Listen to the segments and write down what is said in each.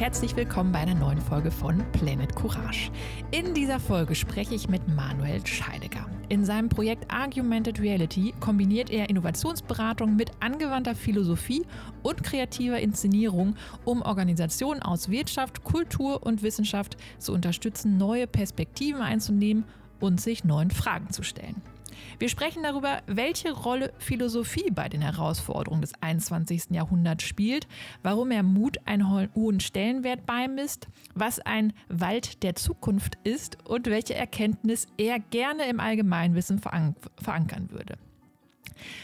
herzlich willkommen bei einer neuen Folge von Planet Courage. In dieser Folge spreche ich mit Manuel Scheidegger. In seinem Projekt Argumented Reality kombiniert er Innovationsberatung mit angewandter Philosophie und kreativer Inszenierung, um Organisationen aus Wirtschaft, Kultur und Wissenschaft zu unterstützen, neue Perspektiven einzunehmen und sich neuen Fragen zu stellen. Wir sprechen darüber, welche Rolle Philosophie bei den Herausforderungen des 21. Jahrhunderts spielt, warum er Mut einen hohen Stellenwert beimisst, was ein Wald der Zukunft ist und welche Erkenntnis er gerne im Allgemeinwissen verankern würde.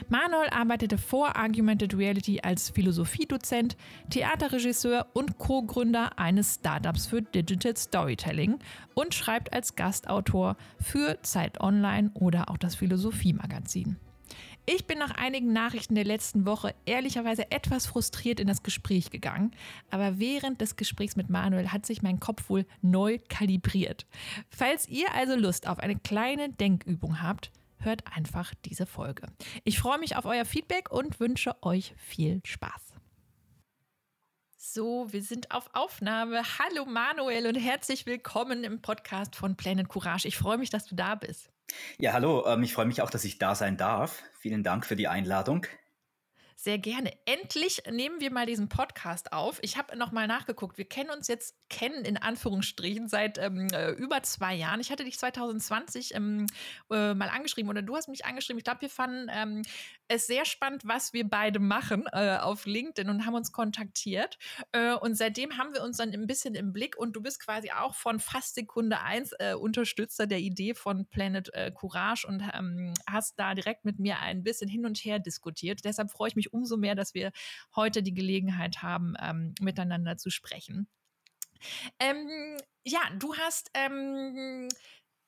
Manuel arbeitete vor Argumented Reality als Philosophiedozent, Theaterregisseur und Co-Gründer eines Startups für Digital Storytelling und schreibt als Gastautor für Zeit Online oder auch das Philosophie-Magazin. Ich bin nach einigen Nachrichten der letzten Woche ehrlicherweise etwas frustriert in das Gespräch gegangen, aber während des Gesprächs mit Manuel hat sich mein Kopf wohl neu kalibriert. Falls ihr also Lust auf eine kleine Denkübung habt, hört einfach diese Folge. Ich freue mich auf euer Feedback und wünsche euch viel Spaß. So, wir sind auf Aufnahme. Hallo Manuel und herzlich willkommen im Podcast von Planet Courage. Ich freue mich, dass du da bist. Ja, hallo. Ähm, ich freue mich auch, dass ich da sein darf. Vielen Dank für die Einladung. Sehr gerne. Endlich nehmen wir mal diesen Podcast auf. Ich habe nochmal nachgeguckt. Wir kennen uns jetzt, kennen in Anführungsstrichen, seit ähm, äh, über zwei Jahren. Ich hatte dich 2020 ähm, äh, mal angeschrieben oder du hast mich angeschrieben. Ich glaube, wir fanden ähm, es sehr spannend, was wir beide machen äh, auf LinkedIn und haben uns kontaktiert. Äh, und seitdem haben wir uns dann ein bisschen im Blick und du bist quasi auch von fast Sekunde 1 äh, Unterstützer der Idee von Planet äh, Courage und ähm, hast da direkt mit mir ein bisschen hin und her diskutiert. Deshalb freue ich mich umso mehr, dass wir heute die Gelegenheit haben, ähm, miteinander zu sprechen. Ähm, ja, du hast ähm,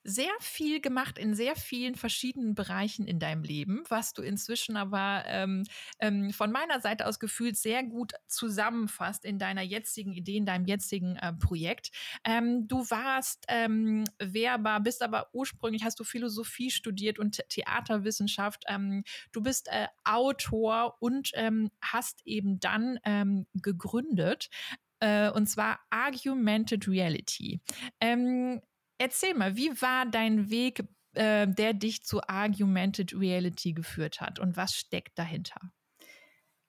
sehr viel gemacht in sehr vielen verschiedenen Bereichen in deinem Leben, was du inzwischen aber ähm, ähm, von meiner Seite aus gefühlt sehr gut zusammenfasst in deiner jetzigen Idee, in deinem jetzigen äh, Projekt. Ähm, du warst ähm, Werber, bist aber ursprünglich hast du Philosophie studiert und Theaterwissenschaft. Ähm, du bist äh, Autor und ähm, hast eben dann gegründet äh, und zwar Argumented Reality. Ähm, Erzähl mal, wie war dein Weg, äh, der dich zu Argumented Reality geführt hat und was steckt dahinter?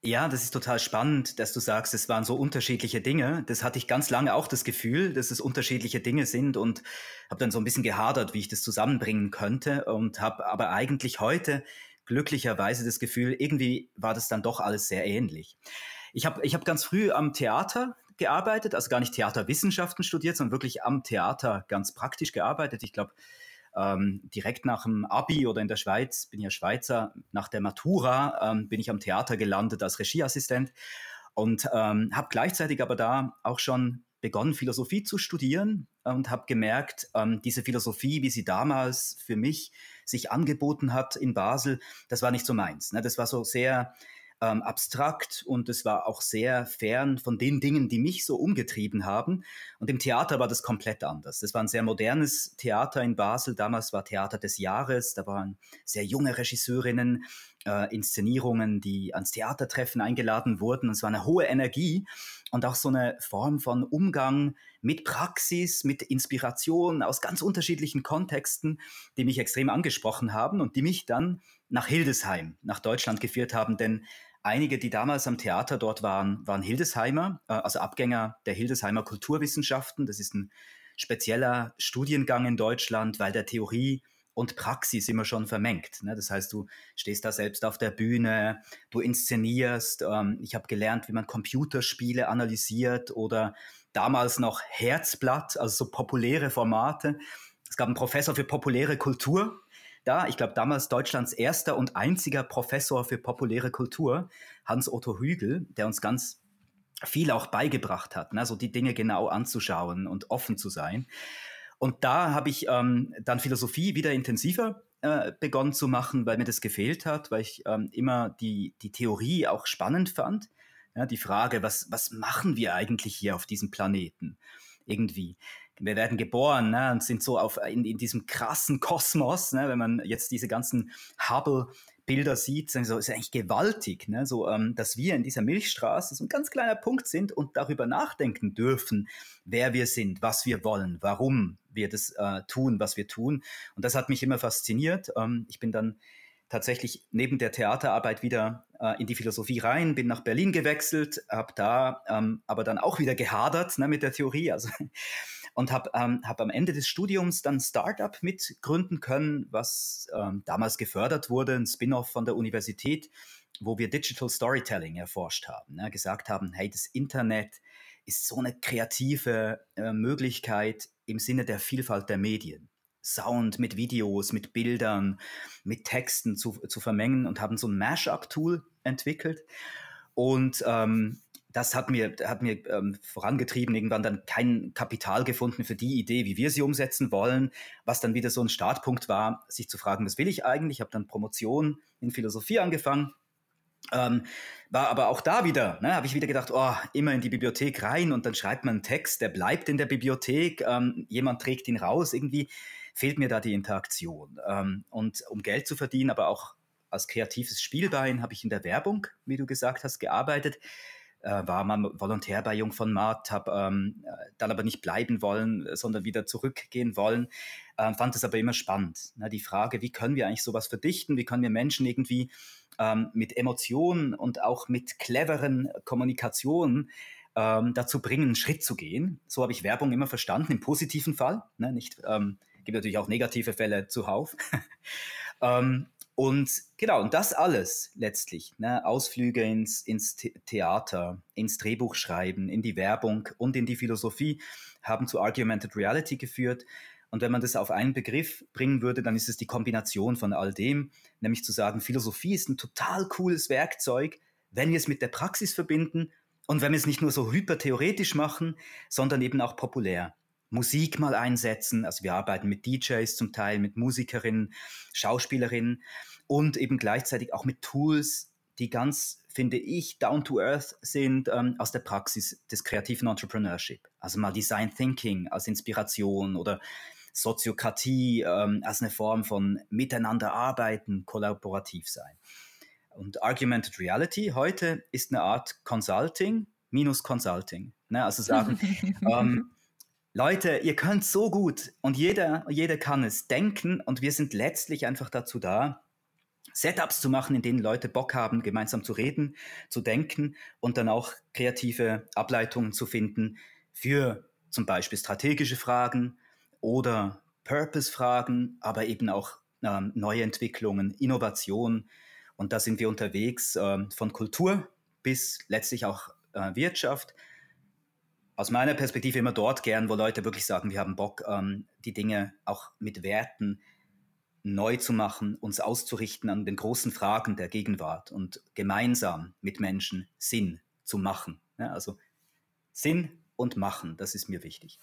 Ja, das ist total spannend, dass du sagst, es waren so unterschiedliche Dinge. Das hatte ich ganz lange auch das Gefühl, dass es unterschiedliche Dinge sind und habe dann so ein bisschen gehadert, wie ich das zusammenbringen könnte und habe aber eigentlich heute glücklicherweise das Gefühl, irgendwie war das dann doch alles sehr ähnlich. Ich habe ich hab ganz früh am Theater gearbeitet, also gar nicht Theaterwissenschaften studiert, sondern wirklich am Theater ganz praktisch gearbeitet. Ich glaube, ähm, direkt nach dem Abi oder in der Schweiz, bin ja Schweizer, nach der Matura ähm, bin ich am Theater gelandet als Regieassistent und ähm, habe gleichzeitig aber da auch schon begonnen, Philosophie zu studieren und habe gemerkt, ähm, diese Philosophie, wie sie damals für mich sich angeboten hat in Basel, das war nicht so meins. Ne? Das war so sehr ähm, abstrakt und es war auch sehr fern von den Dingen, die mich so umgetrieben haben. Und im Theater war das komplett anders. Das war ein sehr modernes Theater in Basel. Damals war Theater des Jahres. Da waren sehr junge Regisseurinnen, äh, Inszenierungen, die ans Theatertreffen eingeladen wurden. Und es war eine hohe Energie und auch so eine Form von Umgang mit Praxis, mit Inspiration aus ganz unterschiedlichen Kontexten, die mich extrem angesprochen haben und die mich dann nach Hildesheim, nach Deutschland geführt haben. Denn Einige, die damals am Theater dort waren, waren Hildesheimer, äh, also Abgänger der Hildesheimer Kulturwissenschaften. Das ist ein spezieller Studiengang in Deutschland, weil der Theorie und Praxis immer schon vermengt. Ne? Das heißt, du stehst da selbst auf der Bühne, du inszenierst. Ähm, ich habe gelernt, wie man Computerspiele analysiert oder damals noch Herzblatt, also so populäre Formate. Es gab einen Professor für populäre Kultur, da, ich glaube, damals Deutschlands erster und einziger Professor für populäre Kultur, Hans-Otto Hügel, der uns ganz viel auch beigebracht hat, ne? so die Dinge genau anzuschauen und offen zu sein. Und da habe ich ähm, dann Philosophie wieder intensiver äh, begonnen zu machen, weil mir das gefehlt hat, weil ich ähm, immer die, die Theorie auch spannend fand. Ja, die Frage, was, was machen wir eigentlich hier auf diesem Planeten? Irgendwie wir werden geboren ne, und sind so auf, in, in diesem krassen Kosmos, ne, wenn man jetzt diese ganzen Hubble Bilder sieht, so ist eigentlich gewaltig, ne? so, ähm, dass wir in dieser Milchstraße so ein ganz kleiner Punkt sind und darüber nachdenken dürfen, wer wir sind, was wir wollen, warum wir das äh, tun, was wir tun. Und das hat mich immer fasziniert. Ähm, ich bin dann tatsächlich neben der Theaterarbeit wieder äh, in die Philosophie rein, bin nach Berlin gewechselt, habe da ähm, aber dann auch wieder gehadert ne, mit der Theorie. Also und habe ähm, hab am Ende des Studiums dann Startup mitgründen können, was ähm, damals gefördert wurde, ein Spin-off von der Universität, wo wir Digital Storytelling erforscht haben, ne, gesagt haben, hey, das Internet ist so eine kreative äh, Möglichkeit im Sinne der Vielfalt der Medien. Sound mit Videos, mit Bildern, mit Texten zu, zu vermengen und haben so ein Mashup-Tool entwickelt. Und ähm, das hat mir, hat mir ähm, vorangetrieben, irgendwann dann kein Kapital gefunden für die Idee, wie wir sie umsetzen wollen, was dann wieder so ein Startpunkt war, sich zu fragen, was will ich eigentlich? Ich habe dann Promotion in Philosophie angefangen, ähm, war aber auch da wieder, ne, habe ich wieder gedacht, oh, immer in die Bibliothek rein und dann schreibt man einen Text, der bleibt in der Bibliothek, ähm, jemand trägt ihn raus, irgendwie fehlt mir da die Interaktion. Ähm, und um Geld zu verdienen, aber auch als kreatives Spielbein habe ich in der Werbung, wie du gesagt hast, gearbeitet äh, war mal Volontär bei Jung von Matt, habe ähm, dann aber nicht bleiben wollen, sondern wieder zurückgehen wollen. Äh, fand es aber immer spannend. Ne? Die Frage, wie können wir eigentlich sowas verdichten? Wie können wir Menschen irgendwie ähm, mit Emotionen und auch mit cleveren Kommunikationen ähm, dazu bringen, einen Schritt zu gehen? So habe ich Werbung immer verstanden, im positiven Fall. Ne? Nicht, ähm, gibt natürlich auch negative Fälle zuhauf. ähm, und genau, und das alles letztlich, ne, Ausflüge ins, ins Theater, ins Drehbuchschreiben, in die Werbung und in die Philosophie, haben zu Argumented Reality geführt. Und wenn man das auf einen Begriff bringen würde, dann ist es die Kombination von all dem, nämlich zu sagen, Philosophie ist ein total cooles Werkzeug, wenn wir es mit der Praxis verbinden und wenn wir es nicht nur so hypertheoretisch machen, sondern eben auch populär. Musik mal einsetzen. Also wir arbeiten mit DJs zum Teil, mit Musikerinnen, Schauspielerinnen und eben gleichzeitig auch mit Tools, die ganz, finde ich, down to earth sind ähm, aus der Praxis des kreativen Entrepreneurship. Also mal Design Thinking als Inspiration oder Soziokratie ähm, als eine Form von Miteinander arbeiten, kollaborativ sein. Und Argumented Reality heute ist eine Art Consulting minus Consulting. Ne? Also sagen, ähm, Leute, ihr könnt so gut und jeder, jeder kann es denken und wir sind letztlich einfach dazu da, Setups zu machen, in denen Leute Bock haben, gemeinsam zu reden, zu denken und dann auch kreative Ableitungen zu finden für zum Beispiel strategische Fragen oder Purpose-Fragen, aber eben auch ähm, neue Entwicklungen, Innovation. Und da sind wir unterwegs ähm, von Kultur bis letztlich auch äh, Wirtschaft aus meiner Perspektive immer dort gern, wo Leute wirklich sagen, wir haben Bock, ähm, die Dinge auch mit Werten neu zu machen, uns auszurichten an den großen Fragen der Gegenwart und gemeinsam mit Menschen Sinn zu machen. Ja, also Sinn und Machen, das ist mir wichtig.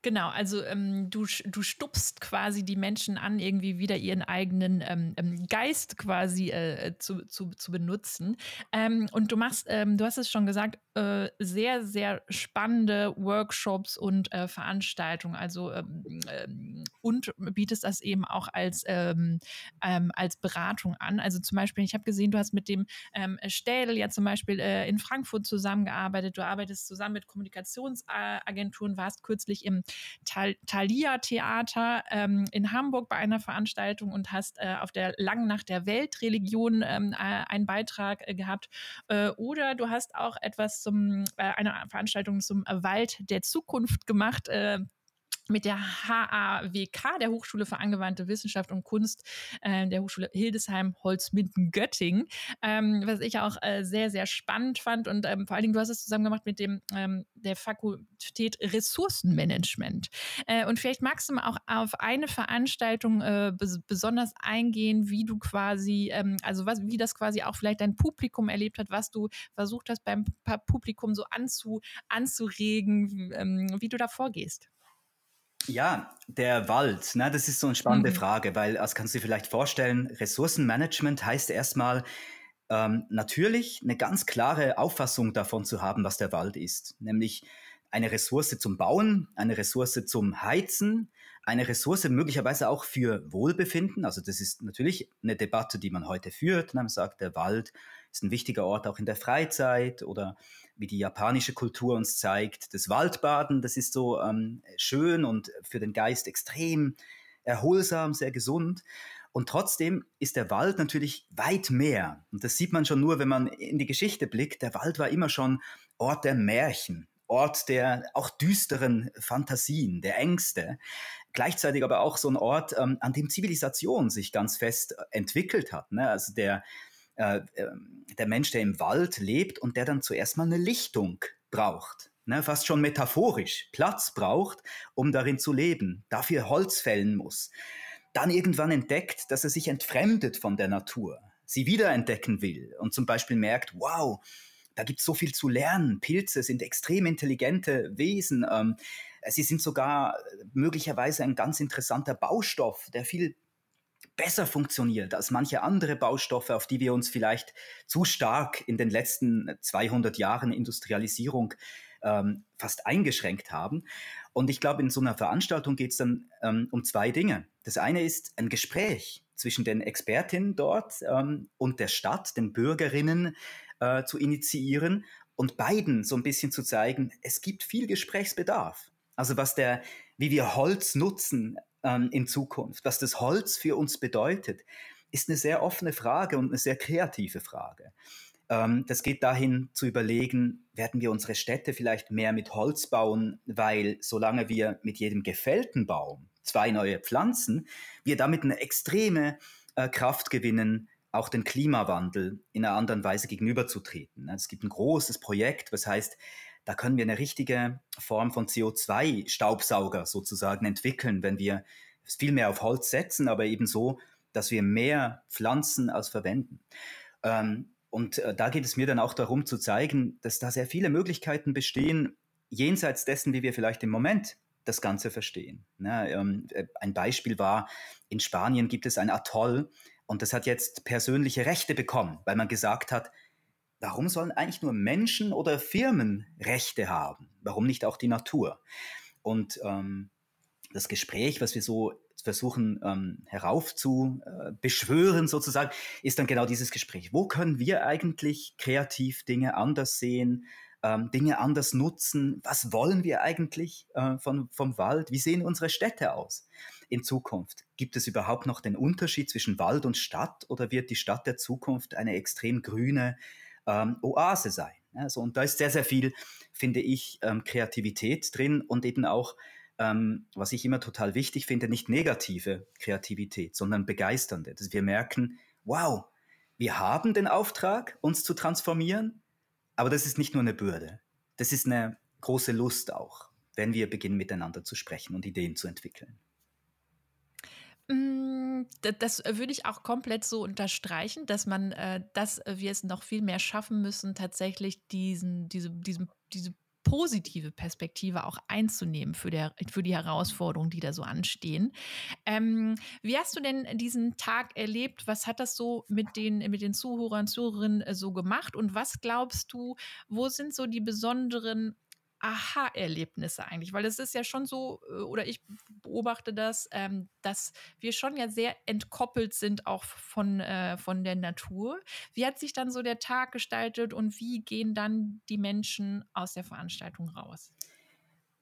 Genau, also ähm, du, du stupst quasi die Menschen an, irgendwie wieder ihren eigenen ähm, ähm, Geist quasi äh, zu, zu, zu benutzen. Ähm, und du machst, ähm, du hast es schon gesagt, äh, sehr, sehr spannende Workshops und äh, Veranstaltungen. Also ähm, und bietest das eben auch als, als Beratung an. Also zum Beispiel, ich habe gesehen, du hast mit dem ähm, Städel ja zum Beispiel äh, in Frankfurt zusammengearbeitet. Du arbeitest zusammen mit Kommunikationsagenturen, warst kürzlich im Tal Thalia Theater ähm, in Hamburg bei einer Veranstaltung und hast äh, auf der Langen Nacht der Weltreligion ähm, äh, einen Beitrag gehabt. Oder du hast auch etwas zum, äh, eine Veranstaltung zum Wald der Zukunft gemacht äh, mit der HAWK, der Hochschule für angewandte Wissenschaft und Kunst äh, der Hochschule Hildesheim Holzminden-Göttingen, ähm, was ich auch äh, sehr, sehr spannend fand. Und ähm, vor allen Dingen, du hast es zusammen gemacht mit dem, ähm, der Fakultät Ressourcenmanagement. Äh, und vielleicht magst du mal auch auf eine Veranstaltung äh, bes besonders eingehen, wie du quasi, ähm, also was, wie das quasi auch vielleicht dein Publikum erlebt hat, was du versucht hast beim Publikum so anzu, anzuregen, ähm, wie du da vorgehst. Ja, der Wald, ne, das ist so eine spannende mhm. Frage, weil, als kannst du dir vielleicht vorstellen, Ressourcenmanagement heißt erstmal ähm, natürlich eine ganz klare Auffassung davon zu haben, was der Wald ist. Nämlich eine Ressource zum Bauen, eine Ressource zum Heizen, eine Ressource möglicherweise auch für Wohlbefinden. Also das ist natürlich eine Debatte, die man heute führt. Man sagt, der Wald ist ein wichtiger Ort auch in der Freizeit oder wie die japanische Kultur uns zeigt, das Waldbaden, das ist so ähm, schön und für den Geist extrem erholsam, sehr gesund. Und trotzdem ist der Wald natürlich weit mehr. Und das sieht man schon nur, wenn man in die Geschichte blickt. Der Wald war immer schon Ort der Märchen, Ort der auch düsteren Fantasien, der Ängste. Gleichzeitig aber auch so ein Ort, ähm, an dem Zivilisation sich ganz fest entwickelt hat. Ne? Also der, äh, ähm, der Mensch, der im Wald lebt und der dann zuerst mal eine Lichtung braucht. Ne, fast schon metaphorisch, Platz braucht, um darin zu leben, dafür Holz fällen muss. Dann irgendwann entdeckt, dass er sich entfremdet von der Natur, sie wiederentdecken will und zum Beispiel merkt, wow, da gibt es so viel zu lernen. Pilze sind extrem intelligente Wesen. Ähm, sie sind sogar möglicherweise ein ganz interessanter Baustoff, der viel besser funktioniert als manche andere Baustoffe, auf die wir uns vielleicht zu stark in den letzten 200 Jahren Industrialisierung ähm, fast eingeschränkt haben. Und ich glaube, in so einer Veranstaltung geht es dann ähm, um zwei Dinge. Das eine ist ein Gespräch zwischen den Expertinnen dort ähm, und der Stadt, den Bürgerinnen äh, zu initiieren und beiden so ein bisschen zu zeigen, es gibt viel Gesprächsbedarf. Also was der, wie wir Holz nutzen ähm, in Zukunft, was das Holz für uns bedeutet, ist eine sehr offene Frage und eine sehr kreative Frage. Ähm, das geht dahin zu überlegen, werden wir unsere Städte vielleicht mehr mit Holz bauen, weil solange wir mit jedem gefällten Baum zwei neue Pflanzen, wir damit eine extreme äh, Kraft gewinnen, auch den Klimawandel in einer anderen Weise gegenüberzutreten. Es gibt ein großes Projekt, was heißt, da können wir eine richtige Form von CO2-Staubsauger sozusagen entwickeln, wenn wir viel mehr auf Holz setzen, aber eben so, dass wir mehr pflanzen als verwenden. Ähm, und äh, da geht es mir dann auch darum zu zeigen, dass da sehr viele Möglichkeiten bestehen, jenseits dessen, wie wir vielleicht im Moment das Ganze verstehen. Ne, ähm, äh, ein Beispiel war, in Spanien gibt es ein Atoll und das hat jetzt persönliche Rechte bekommen, weil man gesagt hat, warum sollen eigentlich nur Menschen oder Firmen Rechte haben? Warum nicht auch die Natur? Und ähm, das Gespräch, was wir so versuchen ähm, heraufzubeschwören sozusagen, ist dann genau dieses Gespräch. Wo können wir eigentlich kreativ Dinge anders sehen, ähm, Dinge anders nutzen? Was wollen wir eigentlich äh, von, vom Wald? Wie sehen unsere Städte aus in Zukunft? Gibt es überhaupt noch den Unterschied zwischen Wald und Stadt oder wird die Stadt der Zukunft eine extrem grüne, ähm, Oase sein. Also, und da ist sehr, sehr viel, finde ich, ähm, Kreativität drin und eben auch, ähm, was ich immer total wichtig finde, nicht negative Kreativität, sondern begeisternde. Dass wir merken, wow, wir haben den Auftrag, uns zu transformieren, aber das ist nicht nur eine Bürde. Das ist eine große Lust auch, wenn wir beginnen miteinander zu sprechen und Ideen zu entwickeln. Hm, das würde ich auch komplett so unterstreichen, dass man, äh, dass wir es noch viel mehr schaffen müssen, tatsächlich diesen, diese, diesen, diese positive Perspektive auch einzunehmen für, der, für die Herausforderungen, die da so anstehen. Ähm, wie hast du denn diesen Tag erlebt? Was hat das so mit den, mit den Zuhörern, Zuhörerinnen äh, so gemacht? Und was glaubst du, wo sind so die besonderen Aha-Erlebnisse eigentlich? Weil es ist ja schon so, äh, oder ich beobachte das, ähm, dass wir schon ja sehr entkoppelt sind auch von, äh, von der Natur. Wie hat sich dann so der Tag gestaltet und wie gehen dann die Menschen aus der Veranstaltung raus?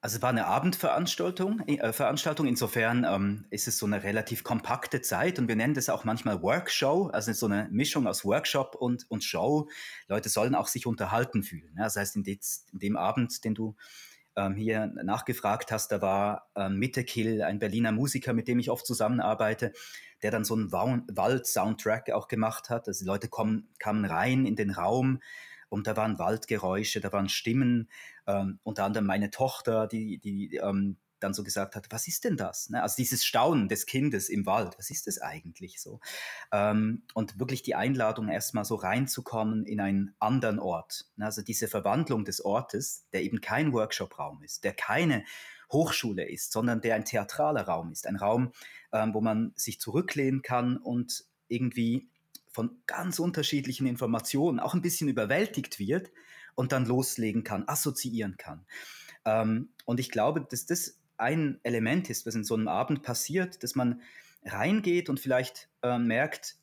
Also es war eine Abendveranstaltung, äh, Veranstaltung. insofern ähm, ist es so eine relativ kompakte Zeit und wir nennen das auch manchmal Workshow, also so eine Mischung aus Workshop und, und Show. Leute sollen auch sich unterhalten fühlen. Ne? Das heißt, in, des, in dem Abend, den du ähm, hier nachgefragt hast, da war ähm, Mittekill, ein Berliner Musiker, mit dem ich oft zusammenarbeite, der dann so einen Wald-Soundtrack auch gemacht hat. Also die Leute kommen, kamen rein in den Raum, und da waren Waldgeräusche, da waren Stimmen, ähm, unter anderem meine Tochter, die, die ähm, dann so gesagt hat, was ist denn das? Ne? Also dieses Staunen des Kindes im Wald, was ist das eigentlich so? Ähm, und wirklich die Einladung, erstmal so reinzukommen in einen anderen Ort. Ne? Also diese Verwandlung des Ortes, der eben kein Workshop-Raum ist, der keine Hochschule ist, sondern der ein theatraler Raum ist. Ein Raum, ähm, wo man sich zurücklehnen kann und irgendwie von ganz unterschiedlichen Informationen auch ein bisschen überwältigt wird und dann loslegen kann, assoziieren kann. Ähm, und ich glaube, dass das ein Element ist, was in so einem Abend passiert, dass man reingeht und vielleicht äh, merkt,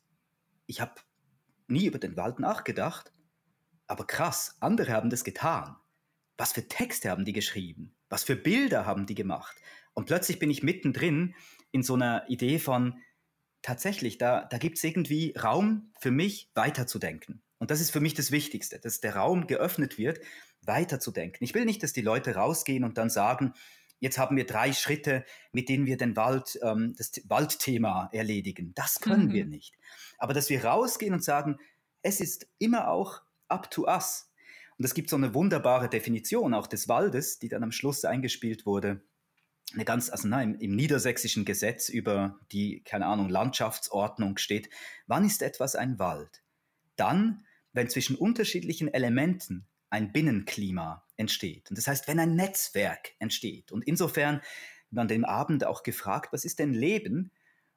ich habe nie über den Wald nachgedacht, aber krass, andere haben das getan. Was für Texte haben die geschrieben? Was für Bilder haben die gemacht? Und plötzlich bin ich mittendrin in so einer Idee von, tatsächlich, da, da gibt es irgendwie Raum für mich weiterzudenken. Und das ist für mich das Wichtigste, dass der Raum geöffnet wird, weiterzudenken. Ich will nicht, dass die Leute rausgehen und dann sagen, jetzt haben wir drei Schritte, mit denen wir den Wald, ähm, das Waldthema erledigen. Das können mhm. wir nicht. Aber dass wir rausgehen und sagen, es ist immer auch up to us. Und es gibt so eine wunderbare Definition auch des Waldes, die dann am Schluss eingespielt wurde. Eine ganz, also nein, im, niedersächsischen Gesetz über die, keine Ahnung, Landschaftsordnung steht, wann ist etwas ein Wald? Dann, wenn zwischen unterschiedlichen Elementen ein Binnenklima entsteht. Und das heißt, wenn ein Netzwerk entsteht. Und insofern an dem Abend auch gefragt, was ist denn Leben?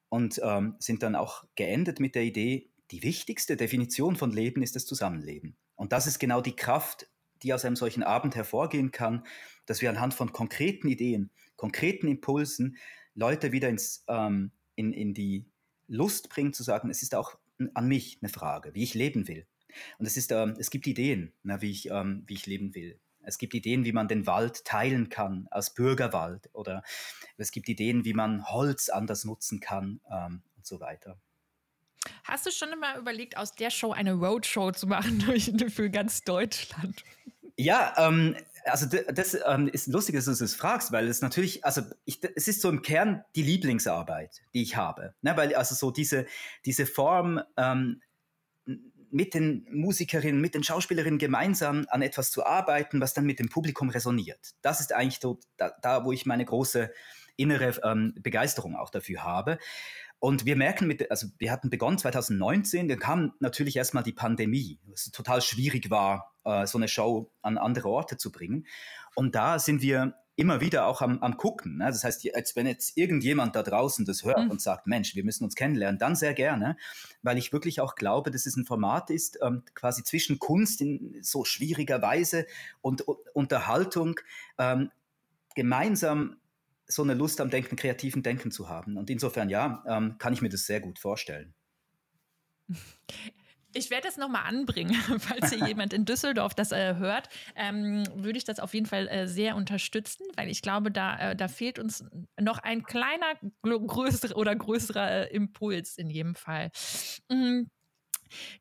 Und ähm, sind dann auch geendet mit der Idee, die wichtigste Definition von Leben ist das Zusammenleben. Und das ist genau die Kraft, die aus einem solchen Abend hervorgehen kann, dass wir anhand von konkreten Ideen, konkreten Impulsen Leute wieder ins, ähm, in, in die Lust bringen zu sagen, es ist auch an mich eine Frage, wie ich leben will. Und es, ist, ähm, es gibt Ideen, na, wie, ich, ähm, wie ich leben will. Es gibt Ideen, wie man den Wald teilen kann als Bürgerwald oder es gibt Ideen, wie man Holz anders nutzen kann ähm, und so weiter. Hast du schon immer überlegt, aus der Show eine Roadshow zu machen durch, für ganz Deutschland? Ja, ähm, also das ähm, ist lustig, dass du das fragst, weil es natürlich, also ich, es ist so im Kern die Lieblingsarbeit, die ich habe. Ne? Weil also so diese, diese Form, ähm, mit den Musikerinnen, mit den Schauspielerinnen gemeinsam an etwas zu arbeiten, was dann mit dem Publikum resoniert. Das ist eigentlich so da, da wo ich meine große innere ähm, Begeisterung auch dafür habe. Und wir merken mit, also wir hatten begonnen 2019, dann kam natürlich erstmal die Pandemie, was total schwierig war, äh, so eine Show an andere Orte zu bringen. Und da sind wir immer wieder auch am, am gucken. Ne? Das heißt, als wenn jetzt irgendjemand da draußen das hört mhm. und sagt, Mensch, wir müssen uns kennenlernen, dann sehr gerne, weil ich wirklich auch glaube, dass es ein Format ist, ähm, quasi zwischen Kunst in so schwieriger Weise und, und Unterhaltung ähm, gemeinsam so eine Lust am Denken, kreativen Denken zu haben. Und insofern, ja, ähm, kann ich mir das sehr gut vorstellen. Ich werde das nochmal anbringen, falls hier jemand in Düsseldorf das äh, hört, ähm, würde ich das auf jeden Fall äh, sehr unterstützen, weil ich glaube, da, äh, da fehlt uns noch ein kleiner größer oder größerer äh, Impuls in jedem Fall. Mhm.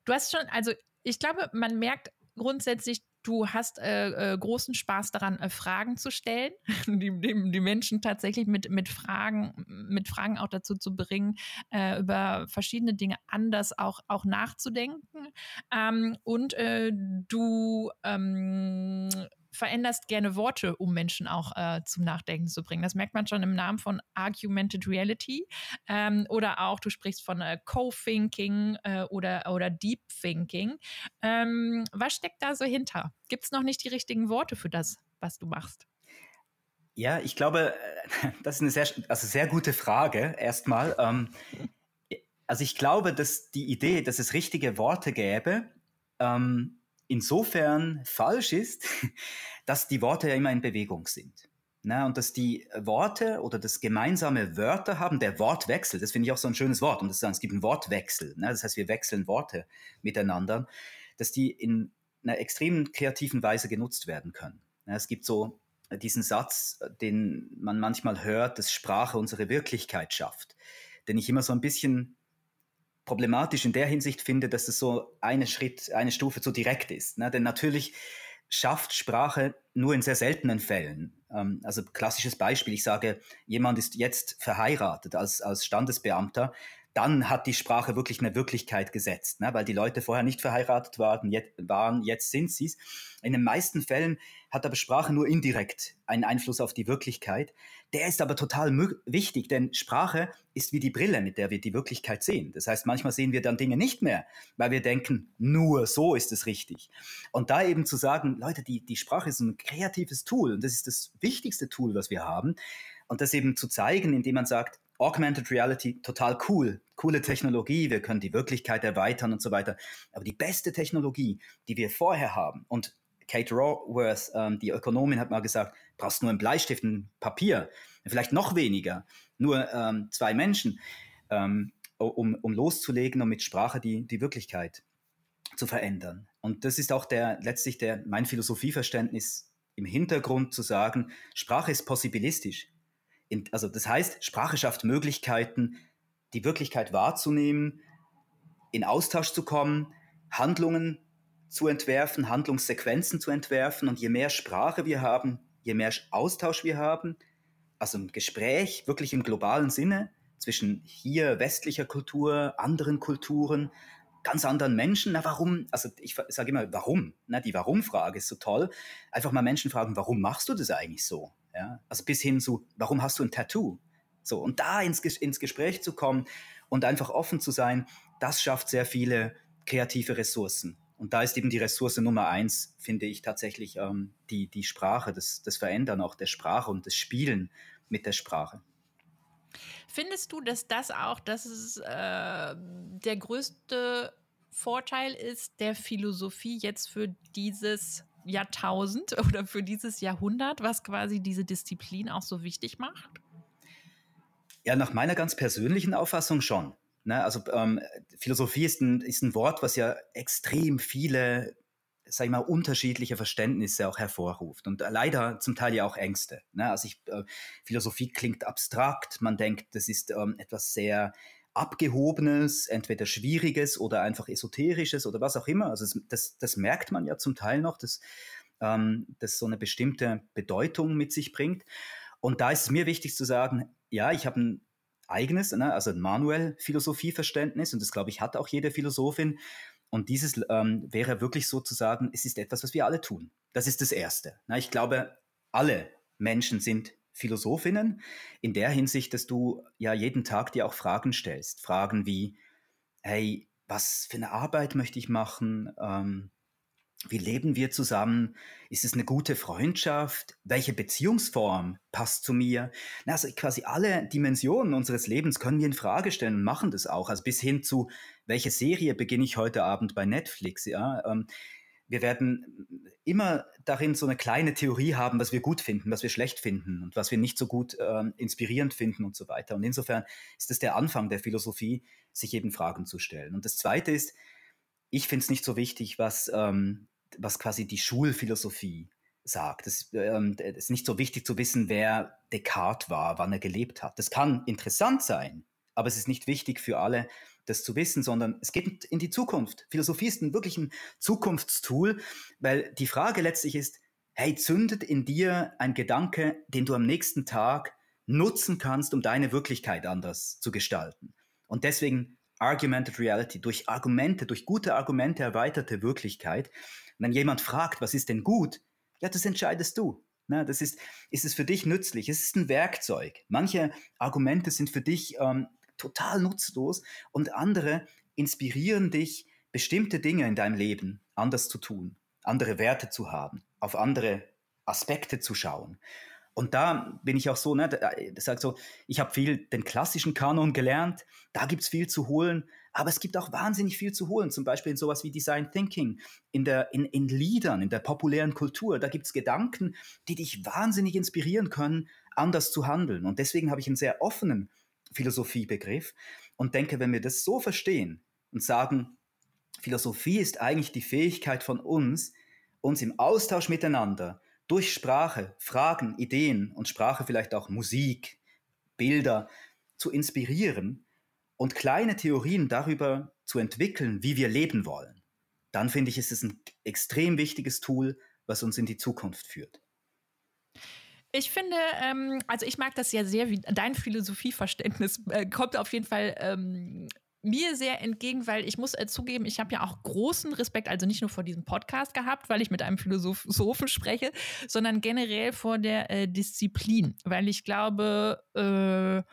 Du hast schon, also ich glaube, man merkt grundsätzlich, Du hast äh, äh, großen Spaß daran, äh, Fragen zu stellen, die, die, die, Menschen tatsächlich mit, mit, Fragen, mit Fragen auch dazu zu bringen, äh, über verschiedene Dinge anders auch, auch nachzudenken. Ähm, und äh, du ähm, veränderst gerne Worte, um Menschen auch äh, zum Nachdenken zu bringen. Das merkt man schon im Namen von Argumented Reality. Ähm, oder auch, du sprichst von äh, Co-Thinking äh, oder, oder Deep Thinking. Ähm, was steckt da so hinter? Gibt es noch nicht die richtigen Worte für das, was du machst? Ja, ich glaube, äh, das ist eine sehr, also sehr gute Frage erstmal. Ähm, also ich glaube, dass die Idee, dass es richtige Worte gäbe, ähm, insofern falsch ist, dass die Worte ja immer in Bewegung sind. Na, und dass die Worte oder das gemeinsame Wörter haben, der Wortwechsel, das finde ich auch so ein schönes Wort. Und das sagen, es gibt einen Wortwechsel. Na, das heißt, wir wechseln Worte miteinander, dass die in einer extrem kreativen Weise genutzt werden können. Na, es gibt so diesen Satz, den man manchmal hört, dass Sprache unsere Wirklichkeit schafft, den ich immer so ein bisschen problematisch in der Hinsicht finde, dass es so eine Schritt, eine Stufe zu direkt ist. Ne? Denn natürlich schafft Sprache nur in sehr seltenen Fällen. Ähm, also klassisches Beispiel, ich sage, jemand ist jetzt verheiratet als, als Standesbeamter, dann hat die Sprache wirklich eine Wirklichkeit gesetzt, ne? weil die Leute vorher nicht verheiratet waren, jetzt, waren, jetzt sind sie es. In den meisten Fällen hat aber Sprache nur indirekt einen Einfluss auf die Wirklichkeit. Der ist aber total wichtig, denn Sprache ist wie die Brille, mit der wir die Wirklichkeit sehen. Das heißt, manchmal sehen wir dann Dinge nicht mehr, weil wir denken, nur so ist es richtig. Und da eben zu sagen, Leute, die, die Sprache ist ein kreatives Tool und das ist das wichtigste Tool, was wir haben. Und das eben zu zeigen, indem man sagt, Augmented Reality, total cool, coole Technologie, wir können die Wirklichkeit erweitern und so weiter. Aber die beste Technologie, die wir vorher haben und Kate Raworth, ähm, die Ökonomin, hat mal gesagt, brauchst nur einen Bleistift, ein Papier, vielleicht noch weniger, nur ähm, zwei Menschen, ähm, um, um loszulegen und mit Sprache die, die Wirklichkeit zu verändern. Und das ist auch der letztlich der mein Philosophieverständnis im Hintergrund zu sagen, Sprache ist possibilistisch. In, also das heißt, Sprache schafft Möglichkeiten, die Wirklichkeit wahrzunehmen, in Austausch zu kommen, Handlungen zu entwerfen, Handlungssequenzen zu entwerfen. Und je mehr Sprache wir haben, je mehr Austausch wir haben, also ein Gespräch wirklich im globalen Sinne zwischen hier westlicher Kultur, anderen Kulturen, ganz anderen Menschen. Na, warum? Also ich sage immer, warum? Na, die Warum-Frage ist so toll. Einfach mal Menschen fragen, warum machst du das eigentlich so? Ja? Also bis hin zu, warum hast du ein Tattoo? So, und da ins, ins Gespräch zu kommen und einfach offen zu sein, das schafft sehr viele kreative Ressourcen. Und da ist eben die Ressource Nummer eins, finde ich tatsächlich ähm, die, die Sprache, das, das Verändern auch der Sprache und das Spielen mit der Sprache. Findest du, dass das auch, dass es äh, der größte Vorteil ist der Philosophie jetzt für dieses Jahrtausend oder für dieses Jahrhundert, was quasi diese Disziplin auch so wichtig macht? Ja, nach meiner ganz persönlichen Auffassung schon. Ne? Also ähm, Philosophie ist ein, ist ein Wort, was ja extrem viele sag ich mal, unterschiedliche Verständnisse auch hervorruft und leider zum Teil ja auch Ängste. Ne? Also ich, äh, Philosophie klingt abstrakt, man denkt, das ist ähm, etwas sehr Abgehobenes, entweder Schwieriges oder einfach Esoterisches oder was auch immer. Also das, das, das merkt man ja zum Teil noch, dass ähm, das so eine bestimmte Bedeutung mit sich bringt. Und da ist es mir wichtig zu sagen, ja, ich habe ein eigenes, ne, also ein manuell Philosophieverständnis und das glaube ich hat auch jede Philosophin. Und dieses ähm, wäre wirklich sozusagen, es ist etwas, was wir alle tun. Das ist das Erste. Na, ich glaube, alle Menschen sind Philosophinnen in der Hinsicht, dass du ja jeden Tag dir auch Fragen stellst. Fragen wie, hey, was für eine Arbeit möchte ich machen? Ähm, wie leben wir zusammen? Ist es eine gute Freundschaft? Welche Beziehungsform passt zu mir? Also quasi alle Dimensionen unseres Lebens können wir in Frage stellen und machen das auch. Also bis hin zu, welche Serie beginne ich heute Abend bei Netflix? Ja, ähm, wir werden immer darin so eine kleine Theorie haben, was wir gut finden, was wir schlecht finden und was wir nicht so gut ähm, inspirierend finden und so weiter. Und insofern ist es der Anfang der Philosophie, sich eben Fragen zu stellen. Und das Zweite ist, ich finde es nicht so wichtig, was ähm, was quasi die Schulphilosophie sagt. Es ähm, ist nicht so wichtig zu wissen, wer Descartes war, wann er gelebt hat. Das kann interessant sein, aber es ist nicht wichtig für alle, das zu wissen, sondern es geht in die Zukunft. Philosophie ist ein wirklich ein Zukunftstool, weil die Frage letztlich ist, hey, zündet in dir ein Gedanke, den du am nächsten Tag nutzen kannst, um deine Wirklichkeit anders zu gestalten. Und deswegen Argumented Reality, durch Argumente, durch gute Argumente erweiterte Wirklichkeit wenn jemand fragt, was ist denn gut, ja, das entscheidest du. Na, das ist, ist es für dich nützlich? Es ist ein Werkzeug. Manche Argumente sind für dich ähm, total nutzlos und andere inspirieren dich, bestimmte Dinge in deinem Leben anders zu tun, andere Werte zu haben, auf andere Aspekte zu schauen. Und da bin ich auch so, ne, das sagt so, ich habe viel den klassischen Kanon gelernt, da gibt es viel zu holen, aber es gibt auch wahnsinnig viel zu holen, zum Beispiel in sowas wie Design Thinking, in, der, in, in Liedern, in der populären Kultur. Da gibt es Gedanken, die dich wahnsinnig inspirieren können, anders zu handeln. Und deswegen habe ich einen sehr offenen Philosophiebegriff und denke, wenn wir das so verstehen und sagen, Philosophie ist eigentlich die Fähigkeit von uns, uns im Austausch miteinander durch Sprache, Fragen, Ideen und Sprache vielleicht auch Musik, Bilder zu inspirieren und kleine Theorien darüber zu entwickeln, wie wir leben wollen, dann finde ich, ist es ein extrem wichtiges Tool, was uns in die Zukunft führt. Ich finde, ähm, also ich mag das ja sehr, wie dein Philosophieverständnis äh, kommt auf jeden Fall ähm, mir sehr entgegen, weil ich muss äh, zugeben, ich habe ja auch großen Respekt, also nicht nur vor diesem Podcast gehabt, weil ich mit einem Philosophen spreche, sondern generell vor der äh, Disziplin, weil ich glaube, äh,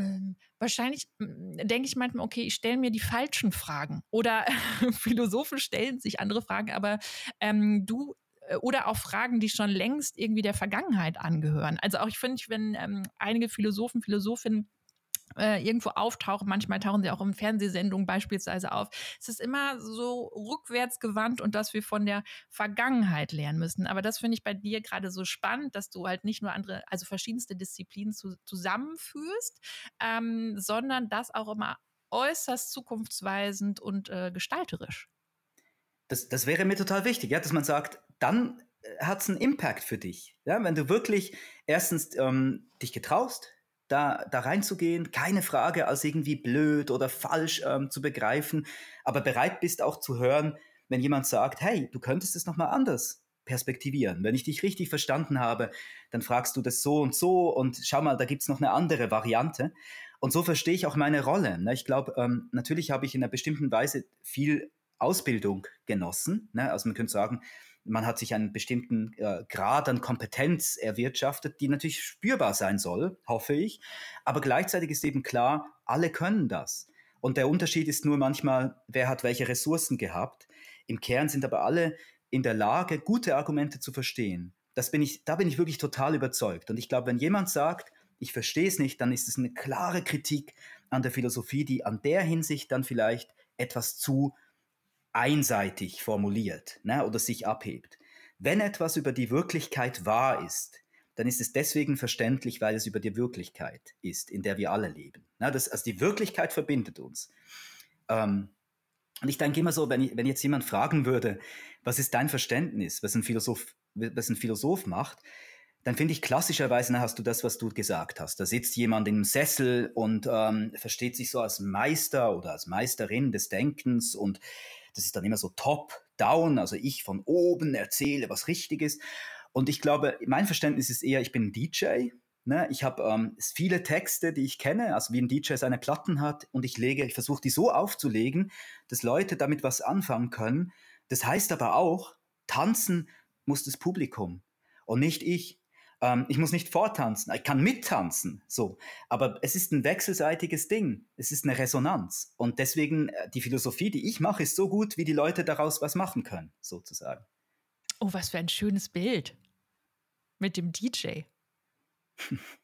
ähm, wahrscheinlich hm, denke ich manchmal, okay, ich stelle mir die falschen Fragen. Oder Philosophen stellen sich andere Fragen, aber ähm, du oder auch Fragen, die schon längst irgendwie der Vergangenheit angehören. Also auch ich finde, wenn ähm, einige Philosophen, Philosophinnen äh, irgendwo auftauchen. Manchmal tauchen sie auch in Fernsehsendungen beispielsweise auf. Es ist immer so rückwärts gewandt und dass wir von der Vergangenheit lernen müssen. Aber das finde ich bei dir gerade so spannend, dass du halt nicht nur andere, also verschiedenste Disziplinen zu, zusammenführst, ähm, sondern das auch immer äußerst zukunftsweisend und äh, gestalterisch. Das, das wäre mir total wichtig, ja, dass man sagt, dann äh, hat es einen Impact für dich. Ja? Wenn du wirklich erstens ähm, dich getraust, da, da reinzugehen, keine Frage als irgendwie blöd oder falsch ähm, zu begreifen, aber bereit bist auch zu hören, wenn jemand sagt, hey, du könntest es nochmal anders perspektivieren. Wenn ich dich richtig verstanden habe, dann fragst du das so und so und schau mal, da gibt es noch eine andere Variante. Und so verstehe ich auch meine Rolle. Ne? Ich glaube, ähm, natürlich habe ich in einer bestimmten Weise viel Ausbildung genossen. Ne? Also man könnte sagen, man hat sich einen bestimmten äh, Grad an Kompetenz erwirtschaftet, die natürlich spürbar sein soll, hoffe ich. Aber gleichzeitig ist eben klar, alle können das. Und der Unterschied ist nur manchmal, wer hat welche Ressourcen gehabt. Im Kern sind aber alle in der Lage, gute Argumente zu verstehen. Das bin ich, da bin ich wirklich total überzeugt. Und ich glaube, wenn jemand sagt, ich verstehe es nicht, dann ist es eine klare Kritik an der Philosophie, die an der Hinsicht dann vielleicht etwas zu einseitig formuliert ne, oder sich abhebt. Wenn etwas über die Wirklichkeit wahr ist, dann ist es deswegen verständlich, weil es über die Wirklichkeit ist, in der wir alle leben. Ne, das, also die Wirklichkeit verbindet uns. Ähm, und ich denke immer so, wenn, ich, wenn jetzt jemand fragen würde, was ist dein Verständnis, was ein Philosoph, was ein Philosoph macht, dann finde ich klassischerweise hast du das, was du gesagt hast. Da sitzt jemand im Sessel und ähm, versteht sich so als Meister oder als Meisterin des Denkens und das ist dann immer so top-down, also ich von oben erzähle, was richtig ist. Und ich glaube, mein Verständnis ist eher, ich bin ein DJ. Ne? Ich habe ähm, viele Texte, die ich kenne, also wie ein DJ seine Platten hat, und ich lege, ich versuche die so aufzulegen, dass Leute damit was anfangen können. Das heißt aber auch, tanzen muss das Publikum und nicht ich. Ähm, ich muss nicht vortanzen, ich kann mittanzen, so. Aber es ist ein wechselseitiges Ding. Es ist eine Resonanz. Und deswegen, äh, die Philosophie, die ich mache, ist so gut, wie die Leute daraus was machen können, sozusagen. Oh, was für ein schönes Bild. Mit dem DJ.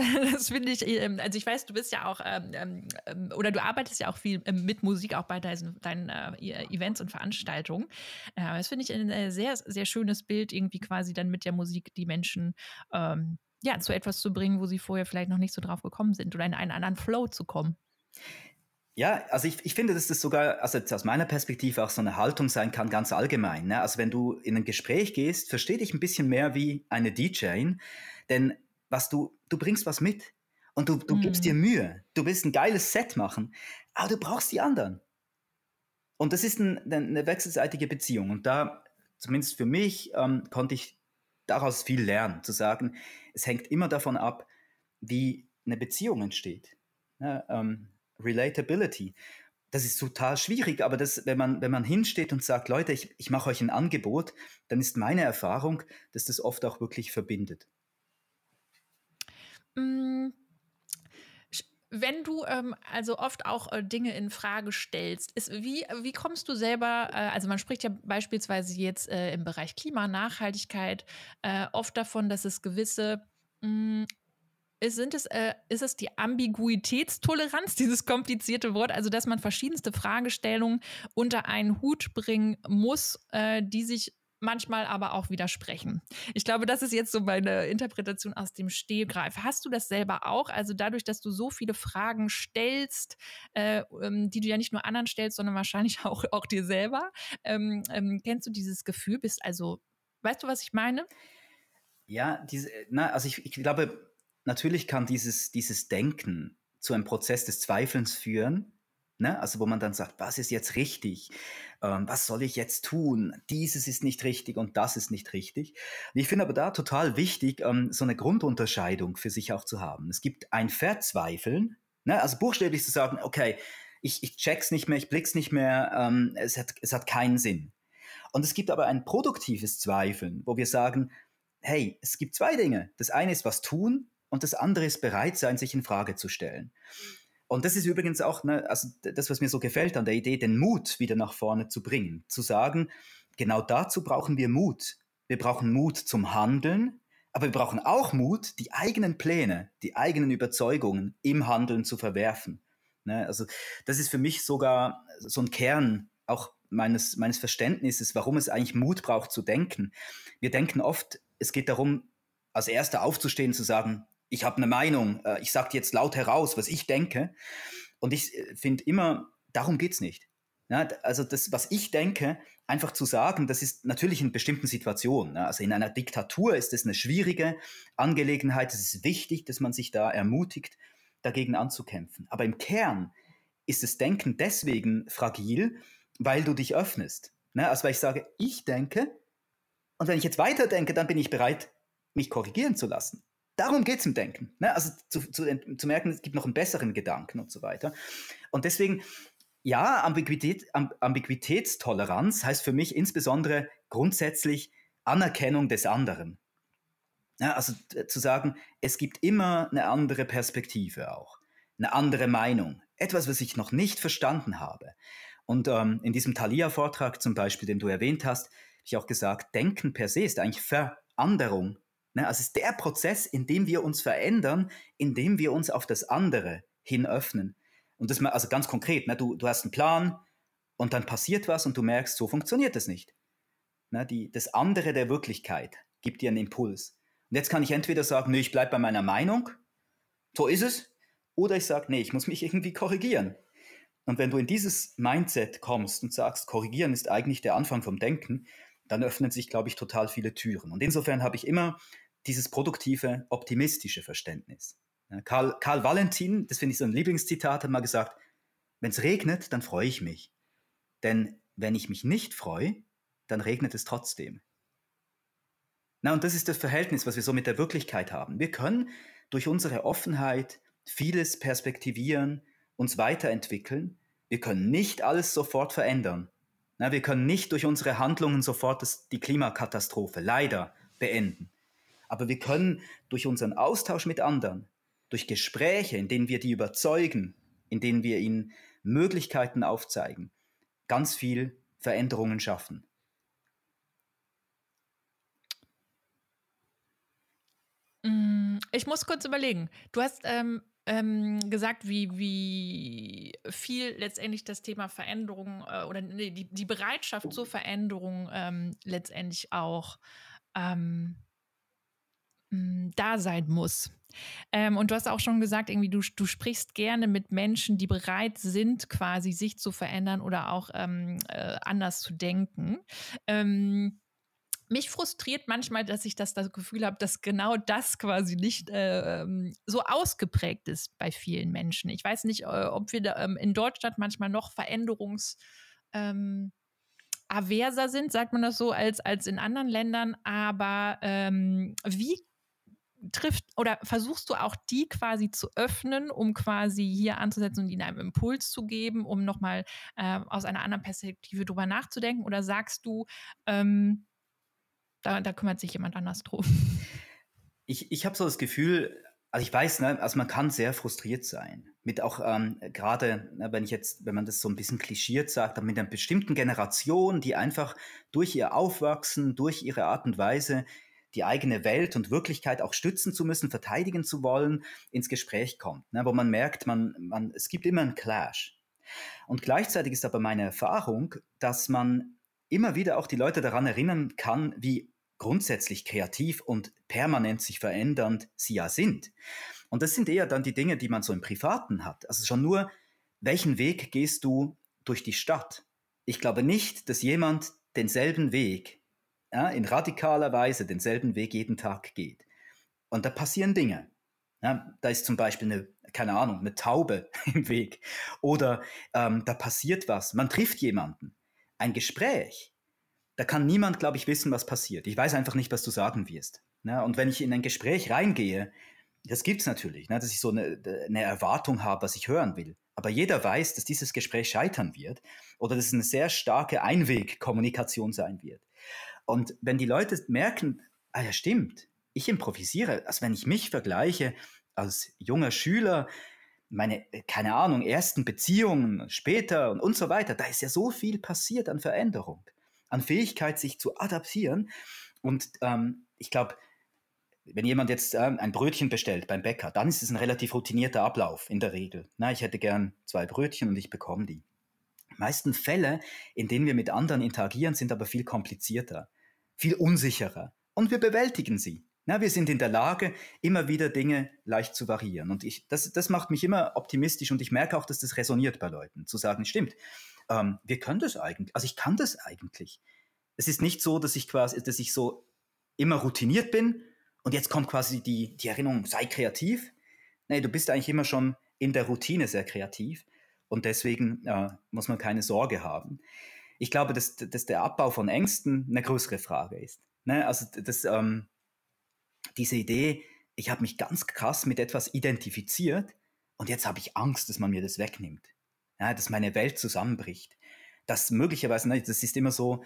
Das finde ich, ähm, also ich weiß, du bist ja auch, ähm, ähm, oder du arbeitest ja auch viel ähm, mit Musik, auch bei deinen, deinen äh, Events und Veranstaltungen. Äh, das finde ich ein äh, sehr, sehr schönes Bild, irgendwie quasi dann mit der Musik die Menschen ähm, ja, zu etwas zu bringen, wo sie vorher vielleicht noch nicht so drauf gekommen sind oder in einen anderen Flow zu kommen. Ja, also ich, ich finde, dass das sogar, also aus meiner Perspektive auch so eine Haltung sein kann, ganz allgemein. Ne? Also wenn du in ein Gespräch gehst, versteh dich ein bisschen mehr wie eine DJ, denn was du, du bringst was mit und du, du mhm. gibst dir mhm. Mühe. Du willst ein geiles Set machen, aber du brauchst die anderen. Und das ist ein, eine wechselseitige Beziehung. Und da, zumindest für mich, ähm, konnte ich daraus viel lernen, zu sagen, es hängt immer davon ab, wie eine Beziehung entsteht. Ja, ähm, Relatability. Das ist total schwierig, aber das, wenn, man, wenn man hinsteht und sagt, Leute, ich, ich mache euch ein Angebot, dann ist meine Erfahrung, dass das oft auch wirklich verbindet. Hm, wenn du ähm, also oft auch äh, Dinge in Frage stellst, ist, wie, wie kommst du selber, äh, also man spricht ja beispielsweise jetzt äh, im Bereich Klima, Nachhaltigkeit äh, oft davon, dass es gewisse mh, hm, ist, sind es, äh, ist es die Ambiguitätstoleranz, dieses komplizierte Wort, also dass man verschiedenste Fragestellungen unter einen Hut bringen muss, äh, die sich manchmal aber auch widersprechen. Ich glaube, das ist jetzt so meine Interpretation aus dem Stehgreif. Hast du das selber auch? Also dadurch, dass du so viele Fragen stellst, äh, ähm, die du ja nicht nur anderen stellst, sondern wahrscheinlich auch, auch dir selber, ähm, ähm, kennst du dieses Gefühl? Bist also, weißt du, was ich meine? Ja, diese, na, also ich, ich glaube, natürlich kann dieses, dieses Denken zu einem Prozess des Zweifelns führen. Ne? Also wo man dann sagt, was ist jetzt richtig? Ähm, was soll ich jetzt tun? Dieses ist nicht richtig und das ist nicht richtig. Ich finde aber da total wichtig, ähm, so eine Grundunterscheidung für sich auch zu haben. Es gibt ein Verzweifeln, ne? also buchstäblich zu sagen, okay, ich, ich check's nicht mehr, ich blick's nicht mehr, ähm, es, hat, es hat keinen Sinn. Und es gibt aber ein produktives Zweifeln, wo wir sagen, hey, es gibt zwei Dinge. Das eine ist was tun und das andere ist bereit sein, sich in Frage zu stellen. Und das ist übrigens auch ne, also das, was mir so gefällt an der Idee, den Mut wieder nach vorne zu bringen. Zu sagen, genau dazu brauchen wir Mut. Wir brauchen Mut zum Handeln, Aber wir brauchen auch Mut, die eigenen Pläne, die eigenen Überzeugungen im Handeln zu verwerfen. Ne? Also das ist für mich sogar so ein Kern auch meines, meines Verständnisses, warum es eigentlich Mut braucht zu denken. Wir denken oft, es geht darum, als Erster aufzustehen, zu sagen, ich habe eine Meinung, äh, ich sage jetzt laut heraus, was ich denke. Und ich äh, finde immer, darum geht es nicht. Ja, also das, was ich denke, einfach zu sagen, das ist natürlich in bestimmten Situationen. Ne? Also in einer Diktatur ist es eine schwierige Angelegenheit. Es ist wichtig, dass man sich da ermutigt, dagegen anzukämpfen. Aber im Kern ist das Denken deswegen fragil, weil du dich öffnest. Ne? Also weil ich sage, ich denke, und wenn ich jetzt weiterdenke, dann bin ich bereit, mich korrigieren zu lassen. Darum geht es im Denken. Ne? Also zu, zu, zu merken, es gibt noch einen besseren Gedanken und so weiter. Und deswegen ja, Ambiguität, Ambiguitätstoleranz heißt für mich insbesondere grundsätzlich Anerkennung des anderen. Ja, also zu sagen, es gibt immer eine andere Perspektive auch, eine andere Meinung, etwas, was ich noch nicht verstanden habe. Und ähm, in diesem Thalia-Vortrag zum Beispiel, den du erwähnt hast, habe ich auch gesagt, Denken per se ist eigentlich Veränderung. Ne? Also es ist der Prozess, in dem wir uns verändern, in dem wir uns auf das andere hin öffnen. Und das also ganz konkret, ne, du, du hast einen Plan und dann passiert was und du merkst, so funktioniert das nicht. Ne, die, das andere der Wirklichkeit gibt dir einen Impuls. Und jetzt kann ich entweder sagen, nee, ich bleibe bei meiner Meinung, so ist es, oder ich sage, nee, ich muss mich irgendwie korrigieren. Und wenn du in dieses Mindset kommst und sagst, korrigieren ist eigentlich der Anfang vom Denken, dann öffnen sich, glaube ich, total viele Türen. Und insofern habe ich immer dieses produktive, optimistische Verständnis. Karl, Karl Valentin, das finde ich so ein Lieblingszitat, hat mal gesagt, wenn es regnet, dann freue ich mich. Denn wenn ich mich nicht freue, dann regnet es trotzdem. Na, und das ist das Verhältnis, was wir so mit der Wirklichkeit haben. Wir können durch unsere Offenheit vieles perspektivieren, uns weiterentwickeln. Wir können nicht alles sofort verändern. Na, wir können nicht durch unsere Handlungen sofort das, die Klimakatastrophe leider beenden. Aber wir können durch unseren Austausch mit anderen, durch Gespräche, in denen wir die überzeugen, in denen wir ihnen Möglichkeiten aufzeigen, ganz viel Veränderungen schaffen. Mm, ich muss kurz überlegen. Du hast ähm, ähm, gesagt, wie, wie viel letztendlich das Thema Veränderung äh, oder nee, die, die Bereitschaft zur Veränderung ähm, letztendlich auch ähm, mm, da sein muss. Ähm, und du hast auch schon gesagt, irgendwie, du, du sprichst gerne mit Menschen, die bereit sind, quasi sich zu verändern oder auch ähm, äh, anders zu denken. Ähm, mich frustriert manchmal, dass ich das, das Gefühl habe, dass genau das quasi nicht äh, ähm, so ausgeprägt ist bei vielen Menschen. Ich weiß nicht, äh, ob wir da, ähm, in Deutschland manchmal noch Veränderungs ähm, averser sind, sagt man das so, als, als in anderen Ländern. Aber ähm, wie trifft oder versuchst du auch die quasi zu öffnen, um quasi hier anzusetzen und ihnen einen Impuls zu geben, um nochmal äh, aus einer anderen Perspektive drüber nachzudenken? Oder sagst du, ähm, da, da, kümmert sich jemand anders drum? Ich, ich habe so das Gefühl, also ich weiß, ne, also man kann sehr frustriert sein. Mit auch ähm, gerade, ne, wenn ich jetzt, wenn man das so ein bisschen klischiert sagt, mit einer bestimmten Generation, die einfach durch ihr Aufwachsen, durch ihre Art und Weise die eigene Welt und Wirklichkeit auch stützen zu müssen, verteidigen zu wollen, ins Gespräch kommt, ne, wo man merkt, man, man, es gibt immer einen Clash. Und gleichzeitig ist aber meine Erfahrung, dass man immer wieder auch die Leute daran erinnern kann, wie grundsätzlich kreativ und permanent sich verändernd sie ja sind. Und das sind eher dann die Dinge, die man so im Privaten hat. Also schon nur, welchen Weg gehst du durch die Stadt? Ich glaube nicht, dass jemand denselben Weg ja, in radikaler Weise denselben Weg jeden Tag geht. Und da passieren Dinge. Ja, da ist zum Beispiel eine, keine Ahnung, eine Taube im Weg. Oder ähm, da passiert was. Man trifft jemanden. Ein Gespräch. Da kann niemand, glaube ich, wissen, was passiert. Ich weiß einfach nicht, was du sagen wirst. Ja, und wenn ich in ein Gespräch reingehe, das gibt es natürlich, ne, dass ich so eine, eine Erwartung habe, was ich hören will. Aber jeder weiß, dass dieses Gespräch scheitern wird oder dass es eine sehr starke Einwegkommunikation sein wird. Und wenn die Leute merken, ah ja, stimmt, ich improvisiere, also wenn ich mich vergleiche als junger Schüler, meine, keine Ahnung, ersten Beziehungen später und, und so weiter, da ist ja so viel passiert an Veränderung, an Fähigkeit, sich zu adaptieren. Und ähm, ich glaube, wenn jemand jetzt äh, ein Brötchen bestellt beim Bäcker, dann ist es ein relativ routinierter Ablauf in der Regel. Na, ich hätte gern zwei Brötchen und ich bekomme die. Die meisten Fälle, in denen wir mit anderen interagieren, sind aber viel komplizierter, viel unsicherer und wir bewältigen sie. Na, wir sind in der Lage, immer wieder Dinge leicht zu variieren. Und ich, das, das macht mich immer optimistisch und ich merke auch, dass das resoniert bei Leuten, zu sagen, stimmt, ähm, wir können das eigentlich, also ich kann das eigentlich. Es ist nicht so, dass ich quasi, dass ich so immer routiniert bin und jetzt kommt quasi die, die Erinnerung, sei kreativ. Nee, du bist eigentlich immer schon in der Routine sehr kreativ und deswegen äh, muss man keine Sorge haben. Ich glaube, dass, dass der Abbau von Ängsten eine größere Frage ist. Ne? Also das, ähm, diese Idee, ich habe mich ganz krass mit etwas identifiziert und jetzt habe ich Angst, dass man mir das wegnimmt. Ja, dass meine Welt zusammenbricht. Das möglicherweise, ne, das ist immer so,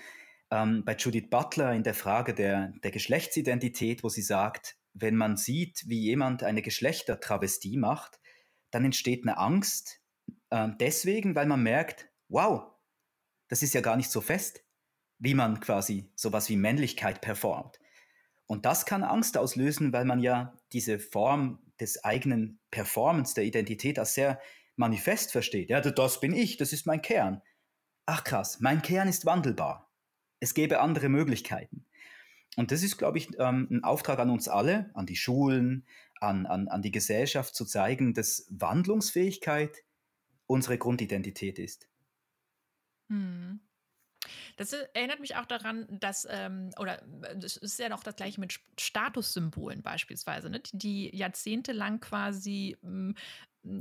ähm, bei Judith Butler in der Frage der, der Geschlechtsidentität, wo sie sagt, wenn man sieht, wie jemand eine Geschlechtertravestie macht, dann entsteht eine Angst äh, deswegen, weil man merkt, wow, das ist ja gar nicht so fest, wie man quasi sowas wie Männlichkeit performt. Und das kann Angst auslösen, weil man ja diese Form des eigenen Performance, der Identität als sehr manifest versteht. Ja, das bin ich, das ist mein Kern. Ach krass, mein Kern ist wandelbar. Es gäbe andere Möglichkeiten. Und das ist, glaube ich, ähm, ein Auftrag an uns alle, an die Schulen, an, an, an die Gesellschaft zu zeigen, dass Wandlungsfähigkeit unsere Grundidentität ist. Hm. Das erinnert mich auch daran, dass, ähm, oder äh, das ist ja auch das gleiche mit Statussymbolen beispielsweise, ne? die jahrzehntelang quasi hm,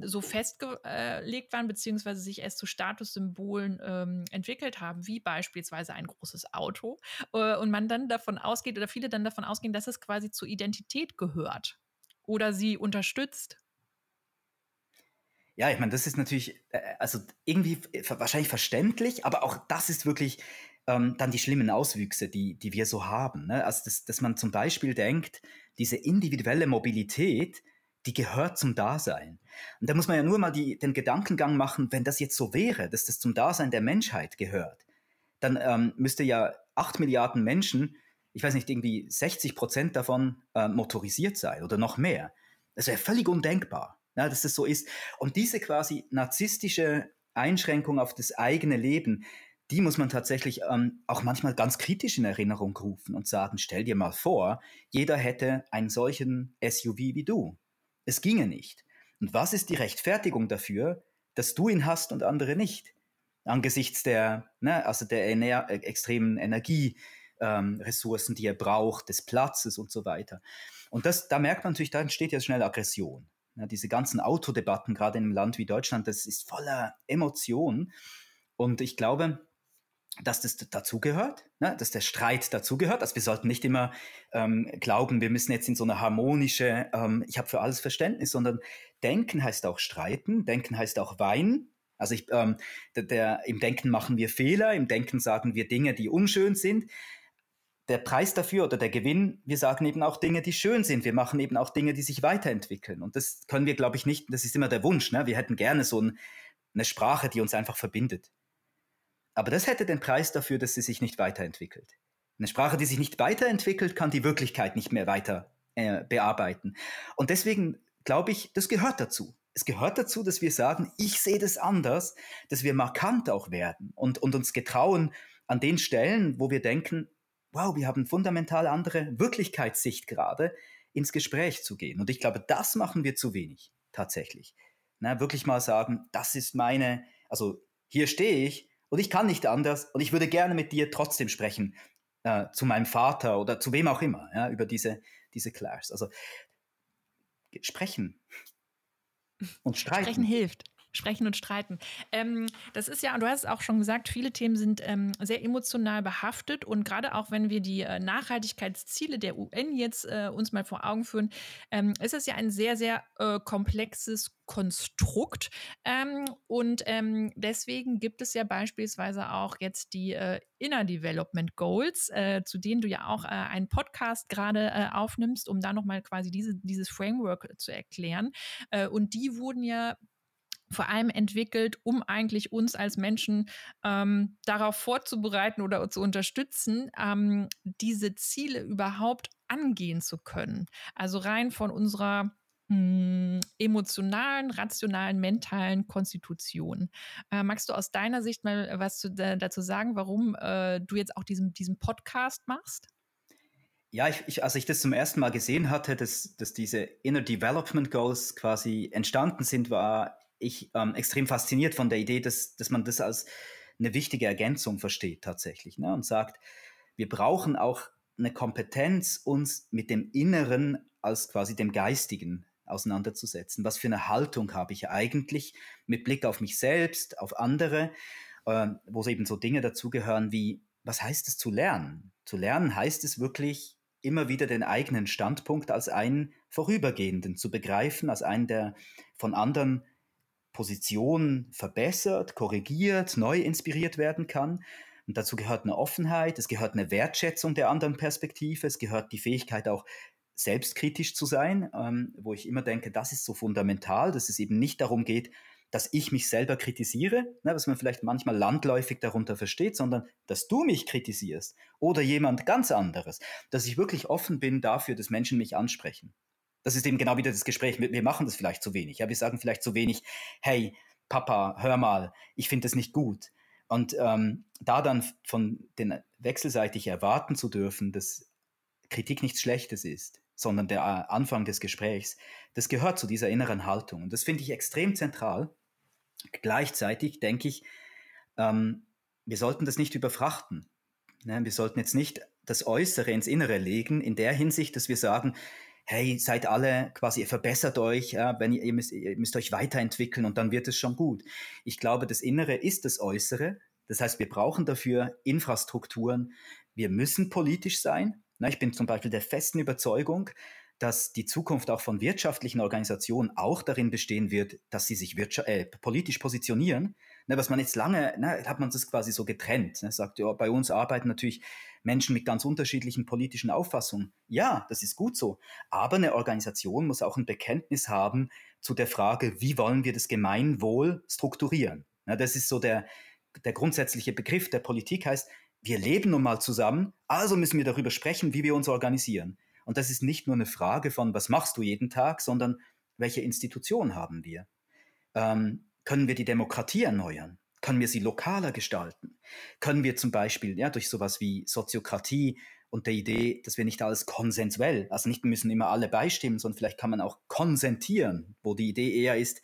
so festgelegt waren, beziehungsweise sich erst zu Statussymbolen ähm, entwickelt haben, wie beispielsweise ein großes Auto. Äh, und man dann davon ausgeht, oder viele dann davon ausgehen, dass es quasi zur Identität gehört oder sie unterstützt. Ja, ich meine, das ist natürlich, äh, also irgendwie wahrscheinlich verständlich, aber auch das ist wirklich ähm, dann die schlimmen Auswüchse, die, die wir so haben. Ne? Also, dass, dass man zum Beispiel denkt, diese individuelle Mobilität, die gehört zum Dasein. Und da muss man ja nur mal die, den Gedankengang machen, wenn das jetzt so wäre, dass das zum Dasein der Menschheit gehört, dann ähm, müsste ja acht Milliarden Menschen, ich weiß nicht, irgendwie 60 Prozent davon äh, motorisiert sein oder noch mehr. Das wäre völlig undenkbar, ja, dass das so ist. Und diese quasi narzisstische Einschränkung auf das eigene Leben, die muss man tatsächlich ähm, auch manchmal ganz kritisch in Erinnerung rufen und sagen, stell dir mal vor, jeder hätte einen solchen SUV wie du. Es ginge nicht. Und was ist die Rechtfertigung dafür, dass du ihn hast und andere nicht? Angesichts der, ne, also der ener äh, extremen Energieressourcen, ähm, die er braucht, des Platzes und so weiter. Und das, da merkt man natürlich, da entsteht ja schnell Aggression. Ja, diese ganzen Autodebatten, gerade in einem Land wie Deutschland, das ist voller Emotionen. Und ich glaube, dass das dazugehört, ne? dass der Streit dazugehört. Also wir sollten nicht immer ähm, glauben, wir müssen jetzt in so eine harmonische, ähm, ich habe für alles Verständnis, sondern denken heißt auch streiten, denken heißt auch weinen. Also ich, ähm, der, der, im Denken machen wir Fehler, im Denken sagen wir Dinge, die unschön sind. Der Preis dafür oder der Gewinn, wir sagen eben auch Dinge, die schön sind. Wir machen eben auch Dinge, die sich weiterentwickeln. Und das können wir, glaube ich, nicht, das ist immer der Wunsch. Ne? Wir hätten gerne so ein, eine Sprache, die uns einfach verbindet. Aber das hätte den Preis dafür, dass sie sich nicht weiterentwickelt. Eine Sprache, die sich nicht weiterentwickelt, kann die Wirklichkeit nicht mehr weiter äh, bearbeiten. Und deswegen glaube ich, das gehört dazu. Es gehört dazu, dass wir sagen, ich sehe das anders, dass wir markant auch werden und, und uns getrauen, an den Stellen, wo wir denken, wow, wir haben fundamental andere Wirklichkeitssicht gerade, ins Gespräch zu gehen. Und ich glaube, das machen wir zu wenig, tatsächlich. Na, wirklich mal sagen, das ist meine, also hier stehe ich und ich kann nicht anders und ich würde gerne mit dir trotzdem sprechen, äh, zu meinem Vater oder zu wem auch immer, ja, über diese, diese Clash. Also sprechen und streiten. Sprechen hilft. Sprechen und streiten. Ähm, das ist ja, du hast es auch schon gesagt, viele Themen sind ähm, sehr emotional behaftet und gerade auch wenn wir die äh, Nachhaltigkeitsziele der UN jetzt äh, uns mal vor Augen führen, ähm, ist es ja ein sehr, sehr äh, komplexes Konstrukt. Ähm, und ähm, deswegen gibt es ja beispielsweise auch jetzt die äh, Inner Development Goals, äh, zu denen du ja auch äh, einen Podcast gerade aufnimmst, um da nochmal quasi diese, dieses Framework zu erklären. Und die wurden ja vor allem entwickelt, um eigentlich uns als Menschen ähm, darauf vorzubereiten oder zu unterstützen, ähm, diese Ziele überhaupt angehen zu können. Also rein von unserer hm, emotionalen, rationalen, mentalen Konstitution. Äh, magst du aus deiner Sicht mal was zu, äh, dazu sagen, warum äh, du jetzt auch diesen, diesen Podcast machst? Ja, ich, ich, als ich das zum ersten Mal gesehen hatte, dass, dass diese Inner Development Goals quasi entstanden sind, war ich ähm, extrem fasziniert von der Idee, dass, dass man das als eine wichtige Ergänzung versteht tatsächlich ne? und sagt, wir brauchen auch eine Kompetenz, uns mit dem Inneren als quasi dem Geistigen auseinanderzusetzen. Was für eine Haltung habe ich eigentlich mit Blick auf mich selbst, auf andere, äh, wo eben so Dinge dazugehören wie, was heißt es zu lernen? Zu lernen heißt es wirklich immer wieder den eigenen Standpunkt als einen vorübergehenden zu begreifen, als einen, der von anderen Positionen verbessert, korrigiert, neu inspiriert werden kann. Und dazu gehört eine Offenheit, es gehört eine Wertschätzung der anderen Perspektive, es gehört die Fähigkeit auch selbstkritisch zu sein, ähm, wo ich immer denke, das ist so fundamental, dass es eben nicht darum geht, dass ich mich selber kritisiere, ne, was man vielleicht manchmal landläufig darunter versteht, sondern dass du mich kritisierst oder jemand ganz anderes, dass ich wirklich offen bin dafür, dass Menschen mich ansprechen. Das ist eben genau wieder das Gespräch, wir machen das vielleicht zu wenig. Ja, wir sagen vielleicht zu wenig, hey, Papa, hör mal, ich finde das nicht gut. Und ähm, da dann von den wechselseitig erwarten zu dürfen, dass Kritik nichts Schlechtes ist, sondern der äh, Anfang des Gesprächs, das gehört zu dieser inneren Haltung. Und das finde ich extrem zentral. Gleichzeitig denke ich, ähm, wir sollten das nicht überfrachten. Ne? Wir sollten jetzt nicht das Äußere ins Innere legen, in der Hinsicht, dass wir sagen, hey, seid alle quasi, ihr verbessert euch, ja, wenn ihr, ihr, müsst, ihr müsst euch weiterentwickeln und dann wird es schon gut. Ich glaube, das Innere ist das Äußere. Das heißt, wir brauchen dafür Infrastrukturen. Wir müssen politisch sein. Na, ich bin zum Beispiel der festen Überzeugung, dass die Zukunft auch von wirtschaftlichen Organisationen auch darin bestehen wird, dass sie sich äh, politisch positionieren. Ne, was man jetzt lange, ne, hat man das quasi so getrennt. Ne, sagt, ja, bei uns arbeiten natürlich Menschen mit ganz unterschiedlichen politischen Auffassungen. Ja, das ist gut so. Aber eine Organisation muss auch ein Bekenntnis haben zu der Frage, wie wollen wir das Gemeinwohl strukturieren. Ne, das ist so der, der grundsätzliche Begriff der Politik heißt, wir leben nun mal zusammen, also müssen wir darüber sprechen, wie wir uns organisieren. Und das ist nicht nur eine Frage von, was machst du jeden Tag, sondern welche Institution haben wir? Ähm, können wir die Demokratie erneuern? Können wir sie lokaler gestalten? Können wir zum Beispiel ja, durch sowas wie Soziokratie und der Idee, dass wir nicht alles konsensuell, also nicht müssen immer alle beistimmen, sondern vielleicht kann man auch konsentieren, wo die Idee eher ist,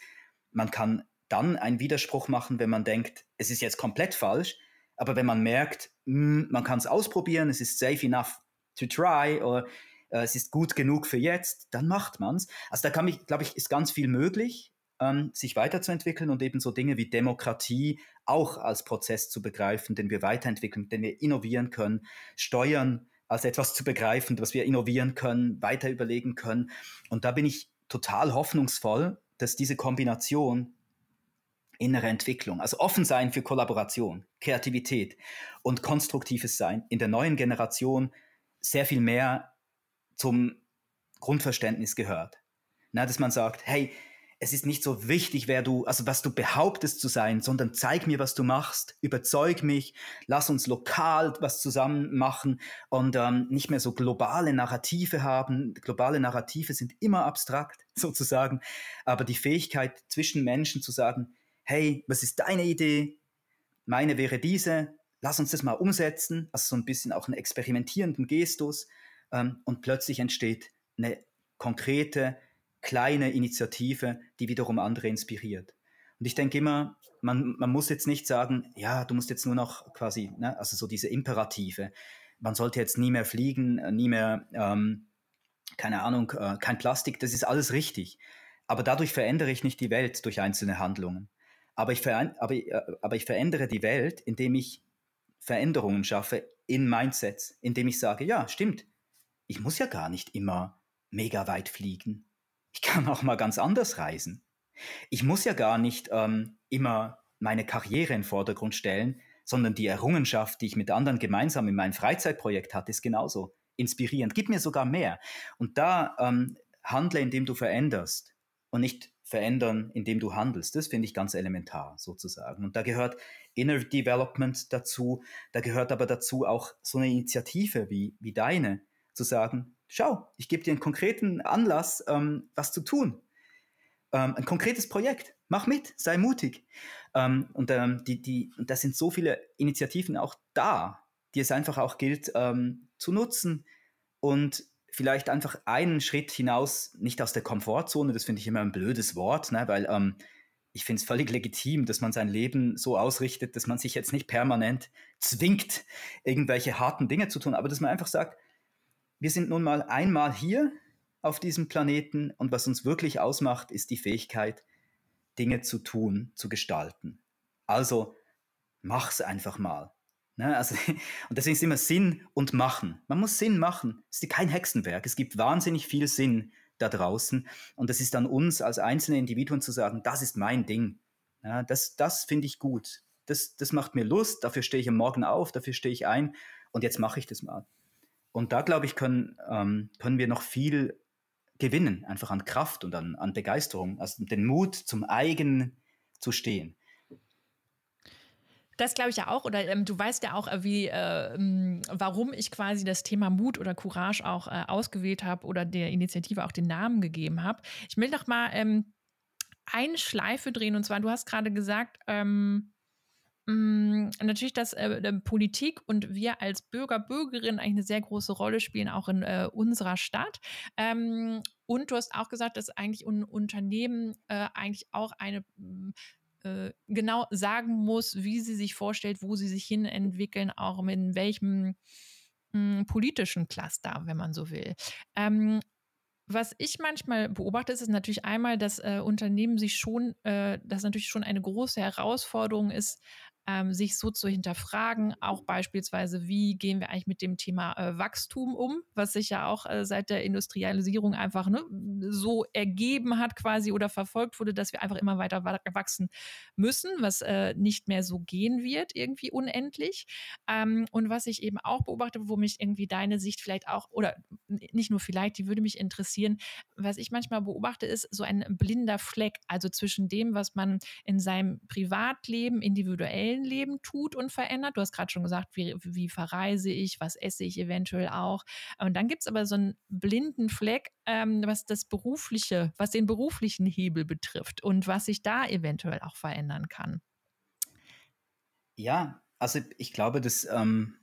man kann dann einen Widerspruch machen, wenn man denkt, es ist jetzt komplett falsch, aber wenn man merkt, mh, hm, man kann es ausprobieren, es ist safe enough to try oder äh, es ist gut genug für jetzt, dann macht man es. Also da kann ich, glaube ich, ist ganz viel möglich, ähm, sich weiterzuentwickeln und eben so Dinge wie Demokratie auch als Prozess zu begreifen, den wir weiterentwickeln, den wir innovieren können, Steuern als etwas zu begreifen, was wir innovieren können, weiter überlegen können. Und da bin ich total hoffnungsvoll, dass diese Kombination innere Entwicklung, also offen sein für Kollaboration, Kreativität und konstruktives Sein in der neuen Generation sehr viel mehr zum Grundverständnis gehört. Na, dass man sagt, hey, es ist nicht so wichtig, wer du, also was du behauptest zu sein, sondern zeig mir, was du machst, überzeug mich, lass uns lokal was zusammen machen und ähm, nicht mehr so globale Narrative haben. Globale Narrative sind immer abstrakt sozusagen, aber die Fähigkeit zwischen Menschen zu sagen, hey, was ist deine Idee? Meine wäre diese, lass uns das mal umsetzen, also so ein bisschen auch einen experimentierenden Gestus ähm, und plötzlich entsteht eine konkrete, kleine Initiative, die wiederum andere inspiriert. Und ich denke immer, man, man muss jetzt nicht sagen, ja, du musst jetzt nur noch quasi, ne, also so diese Imperative, man sollte jetzt nie mehr fliegen, nie mehr, ähm, keine Ahnung, äh, kein Plastik, das ist alles richtig. Aber dadurch verändere ich nicht die Welt durch einzelne Handlungen. Aber ich, aber, äh, aber ich verändere die Welt, indem ich Veränderungen schaffe in Mindsets, indem ich sage, ja, stimmt, ich muss ja gar nicht immer mega weit fliegen. Ich kann auch mal ganz anders reisen. Ich muss ja gar nicht ähm, immer meine Karriere in den Vordergrund stellen, sondern die Errungenschaft, die ich mit anderen gemeinsam in meinem Freizeitprojekt hatte, ist genauso inspirierend. Gib mir sogar mehr. Und da ähm, handle, indem du veränderst. und nicht verändern, indem du handelst. Das finde ich ganz elementar sozusagen. Und da gehört Inner Development dazu, da gehört aber dazu auch so eine Initiative wie, wie deine, zu sagen, schau, ich gebe dir einen konkreten Anlass, ähm, was zu tun. Ähm, ein konkretes Projekt, mach mit, sei mutig. Ähm, und ähm, die, die, und da sind so viele Initiativen auch da, die es einfach auch gilt ähm, zu nutzen und vielleicht einfach einen Schritt hinaus, nicht aus der Komfortzone, das finde ich immer ein blödes Wort, ne, weil ähm, ich finde es völlig legitim, dass man sein Leben so ausrichtet, dass man sich jetzt nicht permanent zwingt, irgendwelche harten Dinge zu tun, aber dass man einfach sagt, wir sind nun mal einmal hier auf diesem Planeten und was uns wirklich ausmacht, ist die Fähigkeit, Dinge zu tun, zu gestalten. Also mach's einfach mal. Ne? Also, und deswegen ist immer Sinn und Machen. Man muss Sinn machen. Es ist kein Hexenwerk. Es gibt wahnsinnig viel Sinn da draußen. Und es ist an uns als einzelne Individuen zu sagen, das ist mein Ding. Ja, das das finde ich gut. Das, das macht mir Lust. Dafür stehe ich am Morgen auf. Dafür stehe ich ein. Und jetzt mache ich das mal. Und da, glaube ich, können, ähm, können wir noch viel gewinnen, einfach an Kraft und an, an Begeisterung, also den Mut zum eigenen zu stehen. Das glaube ich ja auch. Oder ähm, du weißt ja auch, äh, wie, äh, warum ich quasi das Thema Mut oder Courage auch äh, ausgewählt habe oder der Initiative auch den Namen gegeben habe. Ich will noch mal ähm, eine Schleife drehen. Und zwar, du hast gerade gesagt, ähm, mh, natürlich, dass äh, Politik und wir als Bürger, Bürgerinnen eigentlich eine sehr große Rolle spielen, auch in äh, unserer Stadt. Ähm, und du hast auch gesagt, dass eigentlich ein Unternehmen äh, eigentlich auch eine äh, genau sagen muss, wie sie sich vorstellt, wo sie sich hin entwickeln, auch in welchem mh, hm, politischen Cluster, wenn man so will. Ähm, was ich manchmal beobachte, ist, ist natürlich einmal, dass äh, Unternehmen sich schon, äh, dass natürlich schon eine große Herausforderung ist, ähm, sich so zu hinterfragen, auch beispielsweise, wie gehen wir eigentlich mit dem Thema äh, Wachstum um, was sich ja auch äh, seit der Industrialisierung einfach ne, so ergeben hat quasi oder verfolgt wurde, dass wir einfach immer weiter wachsen müssen, was äh, nicht mehr so gehen wird, irgendwie unendlich. Ähm, und was ich eben auch beobachte, wo mich irgendwie deine Sicht vielleicht auch, oder nicht nur vielleicht, die würde mich interessieren, was ich manchmal beobachte, ist so ein blinder Fleck, also zwischen dem, was man in seinem Privatleben individuell Leben tut und verändert. Du hast gerade schon gesagt, wie, wie verreise ich, was esse ich eventuell auch. Und dann gibt es aber so einen blinden Fleck, ähm, was das berufliche, was den beruflichen Hebel betrifft und was sich da eventuell auch verändern kann. Ja, also ich glaube, dass ähm,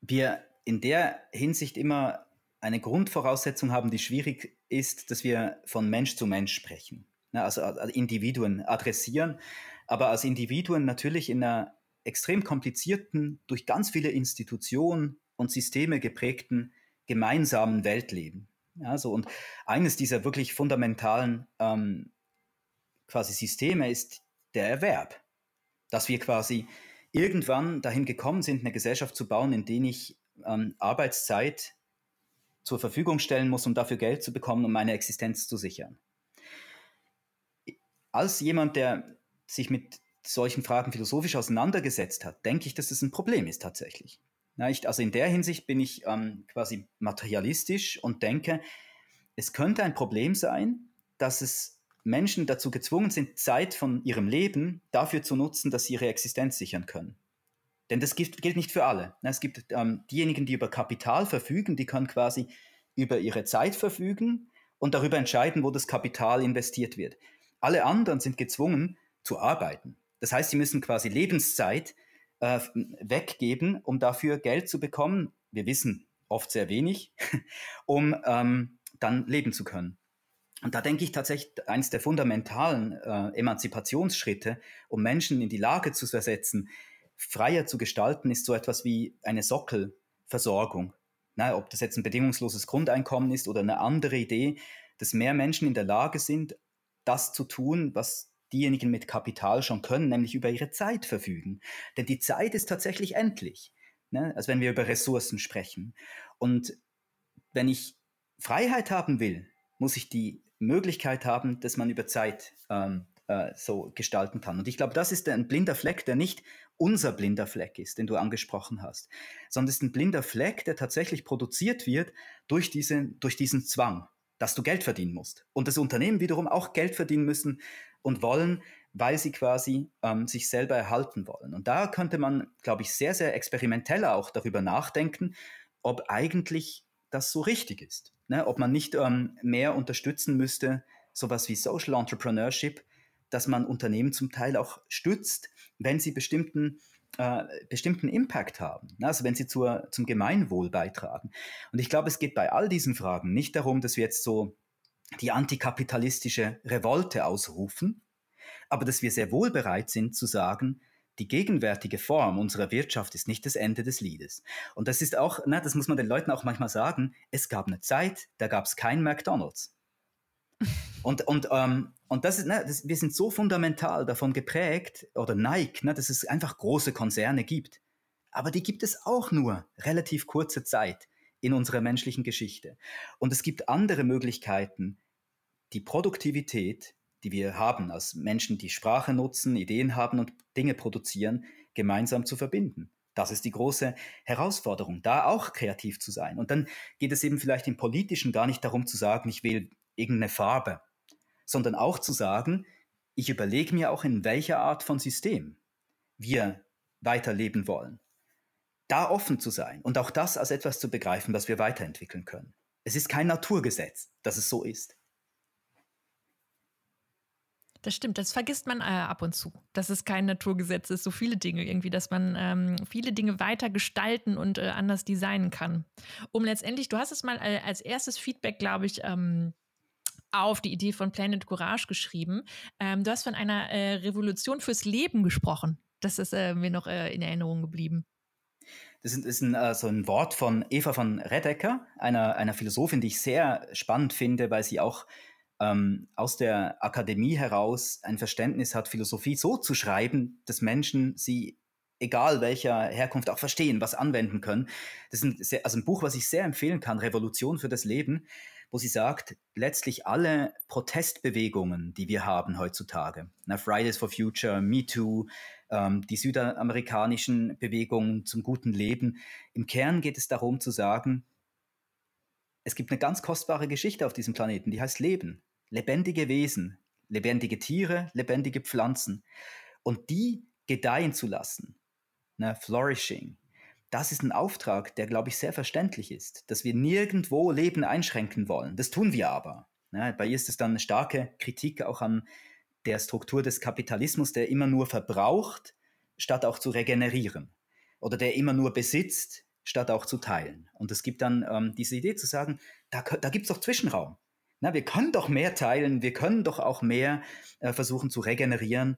wir in der Hinsicht immer eine Grundvoraussetzung haben, die schwierig ist, dass wir von Mensch zu Mensch sprechen. Ne, also Individuen adressieren aber als Individuen natürlich in einer extrem komplizierten, durch ganz viele Institutionen und Systeme geprägten gemeinsamen Welt leben. Ja, so, und eines dieser wirklich fundamentalen ähm, quasi Systeme ist der Erwerb. Dass wir quasi irgendwann dahin gekommen sind, eine Gesellschaft zu bauen, in der ich ähm, Arbeitszeit zur Verfügung stellen muss, um dafür Geld zu bekommen, um meine Existenz zu sichern. Als jemand, der sich mit solchen Fragen philosophisch auseinandergesetzt hat, denke ich, dass das ein Problem ist tatsächlich. Na, ich, also in der Hinsicht bin ich ähm, quasi materialistisch und denke, es könnte ein Problem sein, dass es Menschen dazu gezwungen sind, Zeit von ihrem Leben dafür zu nutzen, dass sie ihre Existenz sichern können. Denn das gilt, gilt nicht für alle. Es gibt ähm, diejenigen, die über Kapital verfügen, die können quasi über ihre Zeit verfügen und darüber entscheiden, wo das Kapital investiert wird. Alle anderen sind gezwungen, zu arbeiten. Das heißt, sie müssen quasi Lebenszeit äh, weggeben, um dafür Geld zu bekommen. Wir wissen oft sehr wenig, um ähm, dann leben zu können. Und da denke ich tatsächlich, eines der fundamentalen äh, Emanzipationsschritte, um Menschen in die Lage zu versetzen, freier zu gestalten, ist so etwas wie eine Sockelversorgung. Na, ob das jetzt ein bedingungsloses Grundeinkommen ist oder eine andere Idee, dass mehr Menschen in der Lage sind, das zu tun, was diejenigen mit Kapital schon können, nämlich über ihre Zeit verfügen. Denn die Zeit ist tatsächlich endlich. Ne? Also wenn wir über Ressourcen sprechen. Und wenn ich Freiheit haben will, muss ich die Möglichkeit haben, dass man über Zeit ähm, äh, so gestalten kann. Und ich glaube, das ist ein blinder Fleck, der nicht unser blinder Fleck ist, den du angesprochen hast, sondern es ist ein blinder Fleck, der tatsächlich produziert wird durch, diese, durch diesen Zwang dass du Geld verdienen musst. Und das Unternehmen wiederum auch Geld verdienen müssen und wollen, weil sie quasi ähm, sich selber erhalten wollen. Und da könnte man, glaube ich, sehr, sehr experimentell auch darüber nachdenken, ob eigentlich das so richtig ist. Ne? Ob man nicht ähm, mehr unterstützen müsste, sowas wie Social Entrepreneurship, dass man Unternehmen zum Teil auch stützt, wenn sie bestimmten äh, bestimmten Impact haben, ne? also wenn sie zur, zum Gemeinwohl beitragen. Und ich glaube, es geht bei all diesen Fragen nicht darum, dass wir jetzt so die antikapitalistische Revolte ausrufen, aber dass wir sehr wohl bereit sind zu sagen, die gegenwärtige Form unserer Wirtschaft ist nicht das Ende des Liedes. Und das ist auch, na, das muss man den Leuten auch manchmal sagen, es gab eine Zeit, da gab es kein McDonald's. Und, und, ähm, und das ist, ne, das, wir sind so fundamental davon geprägt oder Nike, ne, dass es einfach große Konzerne gibt. Aber die gibt es auch nur relativ kurze Zeit in unserer menschlichen Geschichte. Und es gibt andere Möglichkeiten, die Produktivität, die wir haben als Menschen, die Sprache nutzen, Ideen haben und Dinge produzieren, gemeinsam zu verbinden. Das ist die große Herausforderung, da auch kreativ zu sein. Und dann geht es eben vielleicht im Politischen gar nicht darum zu sagen, ich will irgendeine Farbe, sondern auch zu sagen, ich überlege mir auch, in welcher Art von System wir weiterleben wollen. Da offen zu sein und auch das als etwas zu begreifen, was wir weiterentwickeln können. Es ist kein Naturgesetz, dass es so ist. Das stimmt, das vergisst man äh, ab und zu, dass es kein Naturgesetz ist, so viele Dinge irgendwie, dass man ähm, viele Dinge weiter gestalten und äh, anders designen kann. Um letztendlich, du hast es mal äh, als erstes Feedback, glaube ich, ähm, auf die Idee von Planet Courage geschrieben. Ähm, du hast von einer äh, Revolution fürs Leben gesprochen. Das ist äh, mir noch äh, in Erinnerung geblieben. Das ist, ein, äh, so ein Wort von Eva von Redecker, einer, einer Philosophin, die ich sehr spannend finde, weil sie auch ähm, aus der Akademie heraus ein Verständnis hat, Philosophie so zu schreiben, dass Menschen sie, egal welcher Herkunft, auch verstehen, was anwenden können. Das ist ein, sehr, also ein Buch, was ich sehr empfehlen kann, Revolution für das Leben wo sie sagt, letztlich alle Protestbewegungen, die wir haben heutzutage, na, Fridays for Future, MeToo, ähm, die südamerikanischen Bewegungen zum guten Leben, im Kern geht es darum zu sagen, es gibt eine ganz kostbare Geschichte auf diesem Planeten, die heißt Leben, lebendige Wesen, lebendige Tiere, lebendige Pflanzen und die gedeihen zu lassen, na, flourishing, das ist ein Auftrag, der, glaube ich, sehr verständlich ist, dass wir nirgendwo Leben einschränken wollen. Das tun wir aber. Ja, bei ihr ist es dann eine starke Kritik auch an der Struktur des Kapitalismus, der immer nur verbraucht, statt auch zu regenerieren. Oder der immer nur besitzt, statt auch zu teilen. Und es gibt dann ähm, diese Idee zu sagen, da, da gibt es doch Zwischenraum. Na, wir können doch mehr teilen, wir können doch auch mehr äh, versuchen zu regenerieren.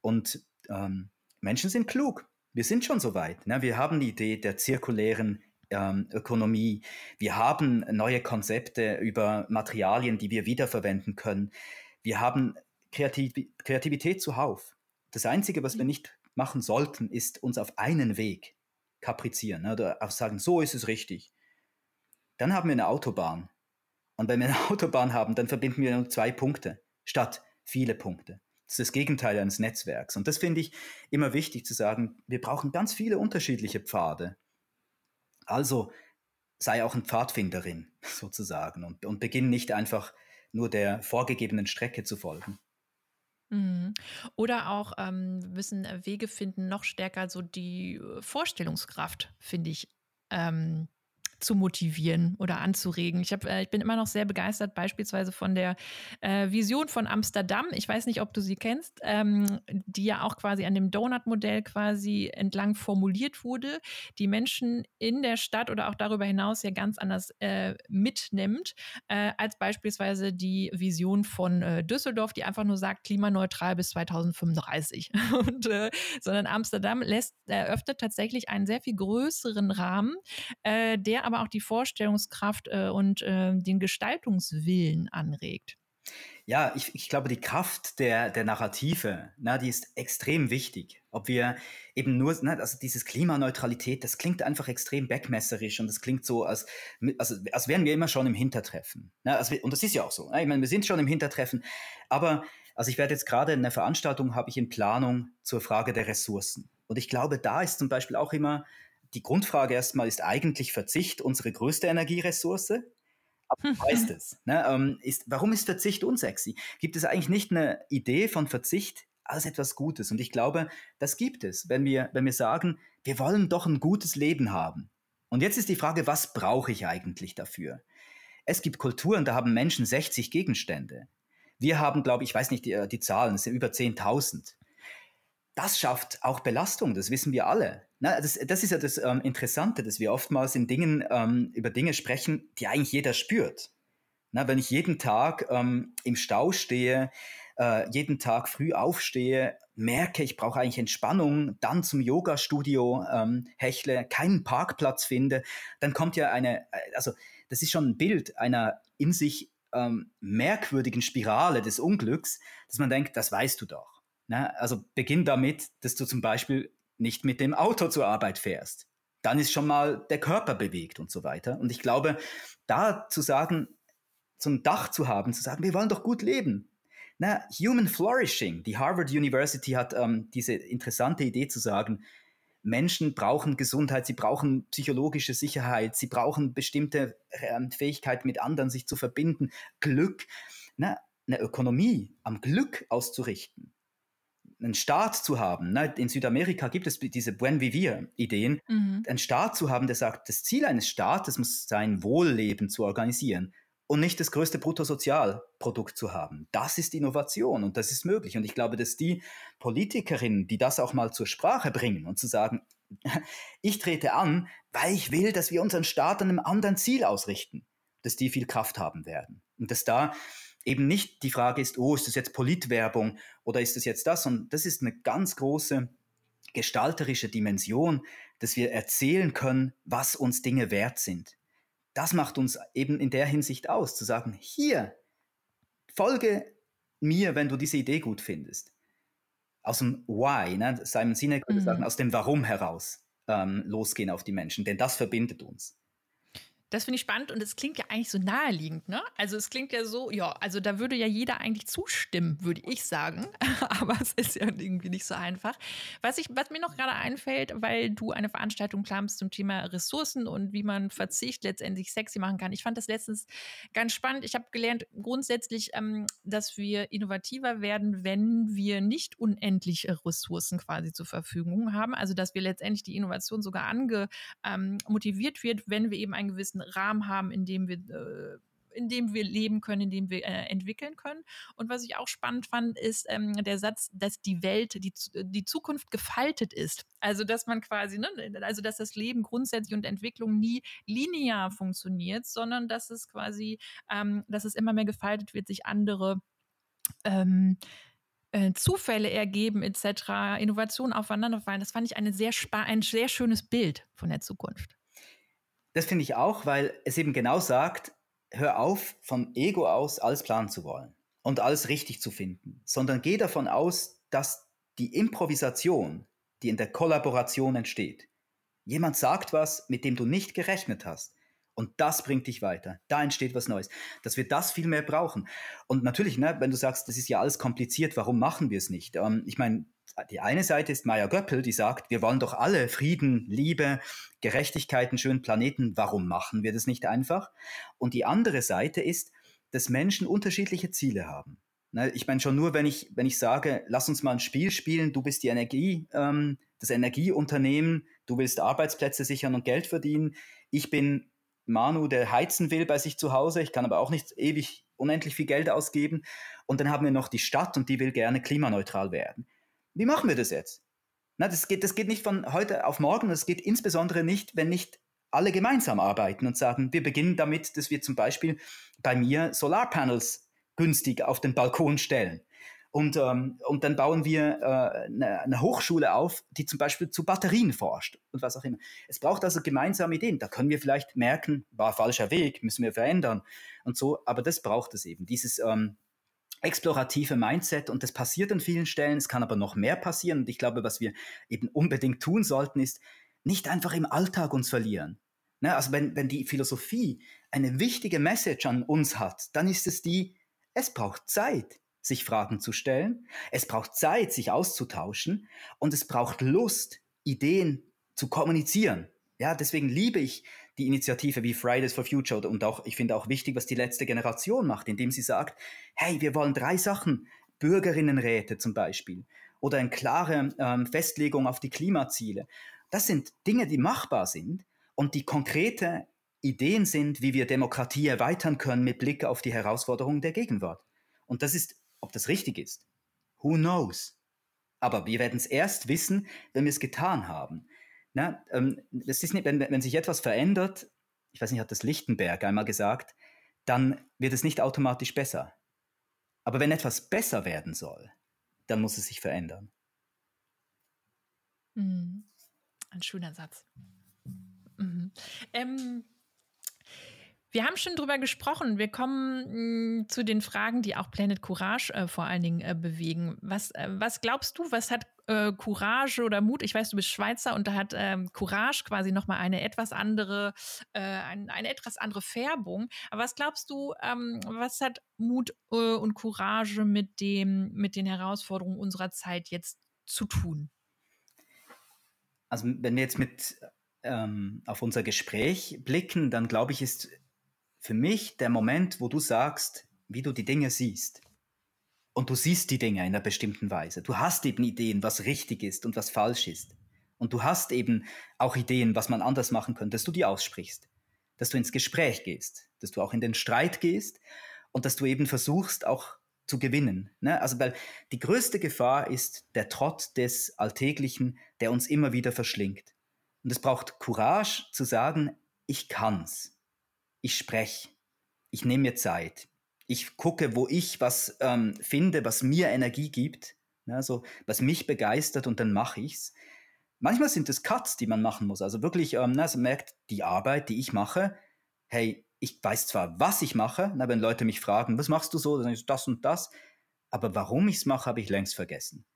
Und ähm, Menschen sind klug wir sind schon so weit. Ne? Wir haben die Idee der zirkulären ähm, Ökonomie. Wir haben neue Konzepte über Materialien, die wir wiederverwenden können. Wir haben Kreativ Kreativität zuhauf. Das Einzige, was wir nicht machen sollten, ist uns auf einen Weg kaprizieren ne? oder auch sagen, so ist es richtig. Dann haben wir eine Autobahn. Und wenn wir eine Autobahn haben, dann verbinden wir nur zwei Punkte statt viele Punkte. Das ist das Gegenteil eines Netzwerks. Und das finde ich immer wichtig zu sagen, wir brauchen ganz viele unterschiedliche Pfade. Also sei auch ein Pfadfinderin sozusagen und, und beginn nicht einfach nur der vorgegebenen Strecke zu folgen. Mhm. Oder auch ähm, müssen Wege finden, noch stärker so die äh, Vorstellungskraft, finde ich, ähm, zu motivieren oder anzuregen. Ich, hab, äh, ich bin immer noch sehr begeistert, beispielsweise von der äh, Vision von Amsterdam. Ich weiß nicht, ob du sie kennst, ähm, die ja auch quasi an dem Donut-Modell quasi entlang formuliert wurde, die Menschen in der Stadt oder auch darüber hinaus ja ganz anders äh, mitnimmt, äh, als beispielsweise die Vision von äh, Düsseldorf, die einfach nur sagt, klimaneutral bis 2035. Und, äh, sondern Amsterdam lässt, eröffnet tatsächlich einen sehr viel größeren Rahmen, der aber auch die Vorstellungskraft äh, und äh, den Gestaltungswillen anregt. Ja, ich, ich glaube, die Kraft der, der Narrative, na, die ist extrem wichtig. Ob wir eben nur, na, also dieses Klimaneutralität, das klingt einfach extrem backmesserisch und das klingt so, als, also, als wären wir immer schon im Hintertreffen. Na, also, und das ist ja auch so. Ich meine, wir sind schon im Hintertreffen. Aber, also ich werde jetzt gerade in einer Veranstaltung, habe ich in Planung zur Frage der Ressourcen. Und ich glaube, da ist zum Beispiel auch immer die Grundfrage erstmal ist eigentlich Verzicht unsere größte Energieressource. aber du weißt es. Ne? Ähm, ist, warum ist Verzicht unsexy? Gibt es eigentlich nicht eine Idee von Verzicht als etwas Gutes? Und ich glaube, das gibt es, wenn wir, wenn wir sagen, wir wollen doch ein gutes Leben haben. Und jetzt ist die Frage, was brauche ich eigentlich dafür? Es gibt Kulturen, da haben Menschen 60 Gegenstände. Wir haben, glaube ich, ich weiß nicht die, die Zahlen, es sind über 10.000. Das schafft auch Belastung, das wissen wir alle. Na, das, das, ist ja das ähm, Interessante, dass wir oftmals in Dingen, ähm, über Dinge sprechen, die eigentlich jeder spürt. Na, wenn ich jeden Tag ähm, im Stau stehe, äh, jeden Tag früh aufstehe, merke, ich brauche eigentlich Entspannung, dann zum Yoga-Studio ähm, hechle, keinen Parkplatz finde, dann kommt ja eine, äh, also das ist schon ein Bild einer in sich ähm, merkwürdigen Spirale des Unglücks, dass man denkt, das weißt du doch. Ne? Also beginn damit, dass du zum Beispiel nicht mit dem Auto zur Arbeit fährst. Dann ist schon mal der Körper bewegt und so weiter. Und ich glaube, da zu sagen, so ein Dach zu haben, zu sagen, wir wollen doch gut leben. Na, Human Flourishing. Die Harvard University hat ähm, diese interessante Idee zu sagen, Menschen brauchen Gesundheit, sie brauchen psychologische Sicherheit, sie brauchen bestimmte ähm, Fähigkeit, mit anderen sich zu verbinden, Glück, ne, eine Ökonomie am Glück auszurichten, einen Staat zu haben. Ne, in Südamerika gibt es diese Buen Vivir-Ideen, mhm. einen Staat zu haben, der sagt, das Ziel eines Staates muss sein, Wohlleben zu organisieren und nicht das größte Bruttosozialprodukt zu haben. Das ist Innovation und das ist möglich. Und ich glaube, dass die Politikerinnen, die das auch mal zur Sprache bringen und zu sagen, ich trete an, weil ich will, dass wir unseren Staat an einem anderen Ziel ausrichten, dass die viel Kraft haben werden. Und dass da eben nicht die Frage ist, oh, ist das jetzt Politwerbung oder ist das jetzt das? Und das ist eine ganz große gestalterische Dimension, dass wir erzählen können, was uns Dinge wert sind das macht uns eben in der Hinsicht aus, zu sagen, hier, folge mir, wenn du diese Idee gut findest. Aus dem Why, ne? Simon Sinek würde mhm. sagen, aus dem Warum heraus ähm, losgehen auf die Menschen, denn das verbindet uns. Das finde ich spannend und es klingt ja eigentlich so naheliegend, ne? Also es klingt ja so, ja, also da würde ja jeder eigentlich zustimmen, würde ich sagen. Aber es ist ja irgendwie nicht so einfach. Was, ich, was mir noch gerade einfällt, weil du eine Veranstaltung planst zum Thema Ressourcen und wie man Verzicht letztendlich sexy machen kann. Ich fand das letztens ganz spannend. Ich habe gelernt, grundsätzlich, ähm, dass wir innovativer werden, wenn wir nicht unendliche Ressourcen quasi zur Verfügung haben. Also dass wir letztendlich die Innovation sogar ange, ähm, motiviert wird, wenn wir eben einen gewissen Rahmen haben, in dem wir äh, in dem wir leben können, in dem wir äh, entwickeln können. Und was ich auch spannend fand, ist ähm, der Satz, dass die Welt, die, die Zukunft gefaltet ist. Also, dass man quasi, ne, also, dass das Leben grundsätzlich und Entwicklung nie linear funktioniert, sondern dass es quasi, ähm, dass es immer mehr gefaltet wird, sich andere ähm, äh, Zufälle ergeben etc., Innovationen aufeinanderfallen. Das fand ich eine sehr ein sehr schönes Bild von der Zukunft. Das finde ich auch, weil es eben genau sagt, hör auf, vom Ego aus alles planen zu wollen und alles richtig zu finden, sondern geh davon aus, dass die Improvisation, die in der Kollaboration entsteht, jemand sagt was, mit dem du nicht gerechnet hast. Und das bringt dich weiter. Da entsteht was Neues. Dass wir das viel mehr brauchen. Und natürlich, ne, wenn du sagst, das ist ja alles kompliziert, warum machen wir es nicht? Ähm, ich meine, die eine Seite ist Maya Göppel, die sagt, wir wollen doch alle Frieden, Liebe, Gerechtigkeit, einen schönen Planeten. Warum machen wir das nicht einfach? Und die andere Seite ist, dass Menschen unterschiedliche Ziele haben. Ne, ich meine schon nur, wenn ich, wenn ich sage, lass uns mal ein Spiel spielen, du bist die Energie, ähm, das Energieunternehmen, du willst Arbeitsplätze sichern und Geld verdienen. Ich bin Manu, der heizen will bei sich zu Hause. Ich kann aber auch nicht ewig unendlich viel Geld ausgeben. Und dann haben wir noch die Stadt und die will gerne klimaneutral werden. Wie machen wir das jetzt? Na, das, geht, das geht nicht von heute auf morgen, das geht insbesondere nicht, wenn nicht alle gemeinsam arbeiten und sagen, wir beginnen damit, dass wir zum Beispiel bei mir Solarpanels günstig auf den Balkon stellen. Und, ähm, und dann bauen wir äh, eine, eine, Hochschule auf, die zum Beispiel zu Batterien forscht und was auch immer. Es braucht also gemeinsame Ideen. Da können wir vielleicht merken, war falscher Weg, müssen wir verändern und so. Aber das braucht es eben, dieses ähm, explorative Mindset und das passiert an vielen Stellen, es kann aber noch mehr passieren und ich glaube, was wir eben unbedingt tun sollten, ist nicht einfach im Alltag uns verlieren. Ne? Also wenn, wenn die Philosophie eine wichtige Message an uns hat, dann ist es die, es braucht Zeit, sich Fragen zu stellen, es braucht Zeit, sich auszutauschen und es braucht Lust, Ideen zu kommunizieren. Ja, deswegen liebe ich die Initiative wie Fridays for Future und auch, ich finde auch wichtig, was die letzte Generation macht, indem sie sagt, hey, wir wollen drei Sachen, Bürgerinnenräte zum Beispiel oder eine klare ähm, Festlegung auf die Klimaziele. Das sind Dinge, die machbar sind und die konkrete Ideen sind, wie wir Demokratie erweitern können mit Blick auf die Herausforderungen der Gegenwart. Und das ist, ob das richtig ist. Who knows? Aber wir werden es erst wissen, wenn wir es getan haben. Na, ähm, das ist nicht, wenn, wenn sich etwas verändert, ich weiß nicht, hat das Lichtenberg einmal gesagt, dann wird es nicht automatisch besser. Aber wenn etwas besser werden soll, dann muss es sich verändern. Mhm. Ein schöner Satz. Mhm. Ähm, wir haben schon drüber gesprochen. Wir kommen mh, mm, zu den Fragen, die auch Planet Courage äh, vor allen Dingen äh, bewegen. Was, äh, was glaubst du, was hat äh, Courage oder Mut? Ich weiß, du bist Schweizer und da hat ähm, Courage quasi nochmal eine etwas andere, äh, ein, eine etwas andere Färbung. Aber was glaubst du, ähm, was hat Mut äh, und Courage mit, dem, mit den Herausforderungen unserer Zeit jetzt zu tun? Also wenn wir jetzt mit ähm, auf unser Gespräch blicken, dann glaube ich, ist für mich der Moment, wo du sagst, wie du die Dinge siehst. Und du siehst die Dinge in einer bestimmten Weise. Du hast eben Ideen, was richtig ist und was falsch ist. Und du hast eben auch Ideen, was man anders machen könnte, dass du die aussprichst, dass du ins Gespräch gehst, dass du auch in den Streit gehst und dass du eben versuchst auch zu gewinnen. Ne? Also weil die größte Gefahr ist der Trott des Alltäglichen, der uns immer wieder verschlingt. Und es braucht Courage zu sagen, ich kann's ich spreche, ich nehme mir Zeit, ich gucke, wo ich was ähm, finde, was mir Energie gibt, ne, so, was mich begeistert und dann mache ich es. Manchmal sind es Cuts, die man machen muss. Also wirklich, ähm, also merkt die Arbeit, die ich mache, hey, ich weiß zwar, was ich mache, na, wenn Leute mich fragen, was machst du so, dann ich das und das, aber warum ich es mache, habe ich längst vergessen.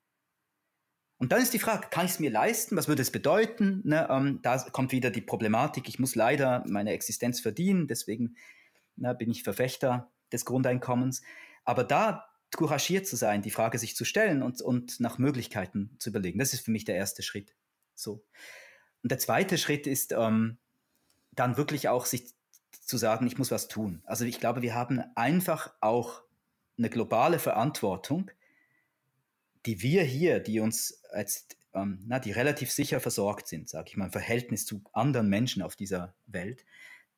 Und dann ist die Frage, kann ich es mir leisten? Was würde es bedeuten? Ne, ähm, da kommt wieder die Problematik, ich muss leider meine Existenz verdienen, deswegen ne, bin ich Verfechter des Grundeinkommens. Aber da couragiert zu sein, die Frage sich zu stellen und, und nach Möglichkeiten zu überlegen, das ist für mich der erste Schritt. So. Und der zweite Schritt ist ähm, dann wirklich auch sich zu sagen, ich muss was tun. Also ich glaube, wir haben einfach auch eine globale Verantwortung, die wir hier, die uns als, ähm, na, die relativ sicher versorgt sind, sage ich mal, im Verhältnis zu anderen Menschen auf dieser Welt,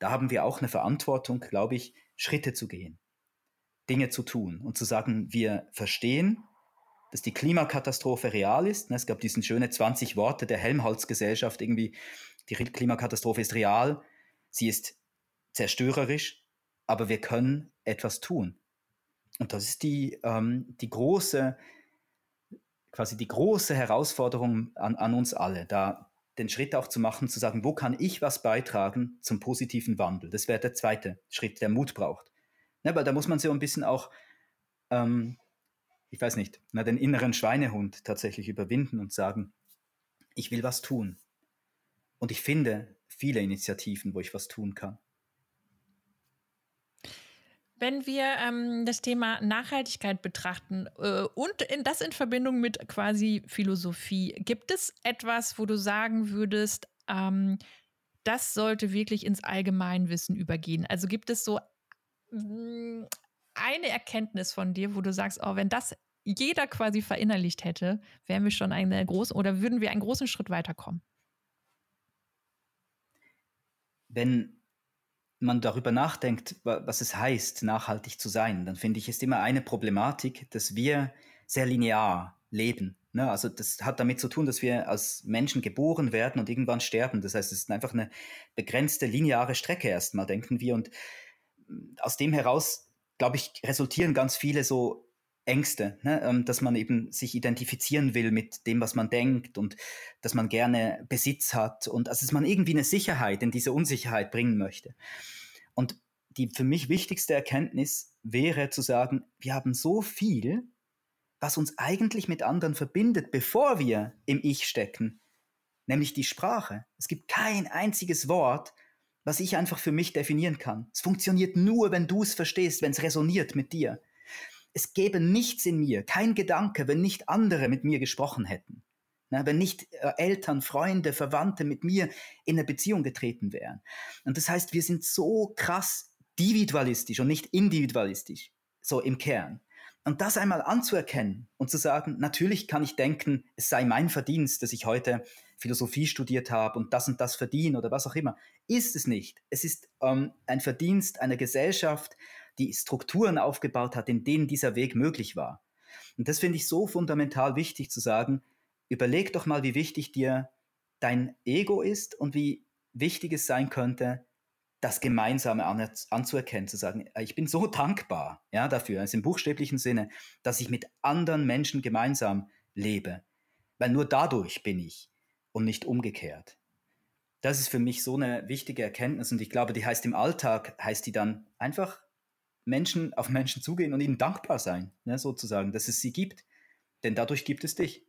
da haben wir auch eine Verantwortung, glaube ich, Schritte zu gehen, Dinge zu tun und zu sagen, wir verstehen, dass die Klimakatastrophe real ist. Ne, es gab diesen schöne 20 Worte der Helmholtz-Gesellschaft, irgendwie, die Klimakatastrophe ist real, sie ist zerstörerisch, aber wir können etwas tun. Und das ist die, ähm, die große quasi die große Herausforderung an, an uns alle, da den Schritt auch zu machen, zu sagen, wo kann ich was beitragen zum positiven Wandel? Das wäre der zweite Schritt, der Mut braucht. Ne, weil da muss man so ein bisschen auch, ähm, ich weiß nicht, na, den inneren Schweinehund tatsächlich überwinden und sagen, ich will was tun. Und ich finde viele Initiativen, wo ich was tun kann. Wenn wir ähm, das Thema Nachhaltigkeit betrachten äh, und in, das in Verbindung mit quasi Philosophie, gibt es etwas, wo du sagen würdest, ähm, das sollte wirklich ins Allgemeinwissen übergehen? Also gibt es so mh, mm, eine Erkenntnis von dir, wo du sagst, oh, wenn das jeder quasi verinnerlicht hätte, wären wir schon eine große oder würden wir einen großen Schritt weiterkommen? Wenn man darüber nachdenkt, was es heißt, nachhaltig zu sein, dann finde ich, ist immer eine Problematik, dass wir sehr linear leben. Ne? Also das hat damit zu tun, dass wir als Menschen geboren werden und irgendwann sterben. Das heißt, es ist einfach eine begrenzte lineare Strecke erstmal, denken wir. Und mm, aus dem heraus, glaube ich, resultieren ganz viele so Ängste, ne? Ähm, dass man eben sich identifizieren will mit dem, was man denkt und dass man gerne Besitz hat und also dass man irgendwie eine Sicherheit in diese Unsicherheit bringen möchte. Und die für mich wichtigste Erkenntnis wäre zu sagen, wir haben so viel, was uns eigentlich mit anderen verbindet, bevor wir im Ich stecken, nämlich die Sprache. Es gibt kein einziges Wort, was ich einfach für mich definieren kann. Es funktioniert nur, wenn du es verstehst, wenn es resoniert mit dir es gäbe nichts in mir, kein Gedanke, wenn nicht andere mit mir gesprochen hätten. ne, wenn nicht äh, Eltern, Freunde, Verwandte mit mir in eine Beziehung getreten wären. Und das heißt, wir sind so krass individualistisch und nicht individualistisch, so im Kern. Und das einmal anzuerkennen und zu sagen, natürlich kann ich denken, es sei mein Verdienst, dass ich heute Philosophie studiert habe und das und das verdiene oder was auch immer, ist es nicht. Es ist ähm, ein Verdienst einer Gesellschaft, die Strukturen aufgebaut hat, in denen dieser Weg möglich war. Und das finde ich so fundamental wichtig zu sagen, überleg doch mal, wie wichtig dir dein Ego ist und wie wichtig es sein könnte, das Gemeinsame an, anzuerkennen, zu sagen, äh, ich bin so dankbar ja, dafür, also im buchstäblichen Sinne, dass ich mit anderen Menschen gemeinsam lebe. Weil nur dadurch bin ich und nicht umgekehrt. Das ist für mich so eine wichtige Erkenntnis und ich glaube, die heißt im Alltag, heißt die dann einfach Menschen auf Menschen zugehen und ihnen dankbar sein, ne, sozusagen, dass es sie gibt. Denn dadurch gibt es dich.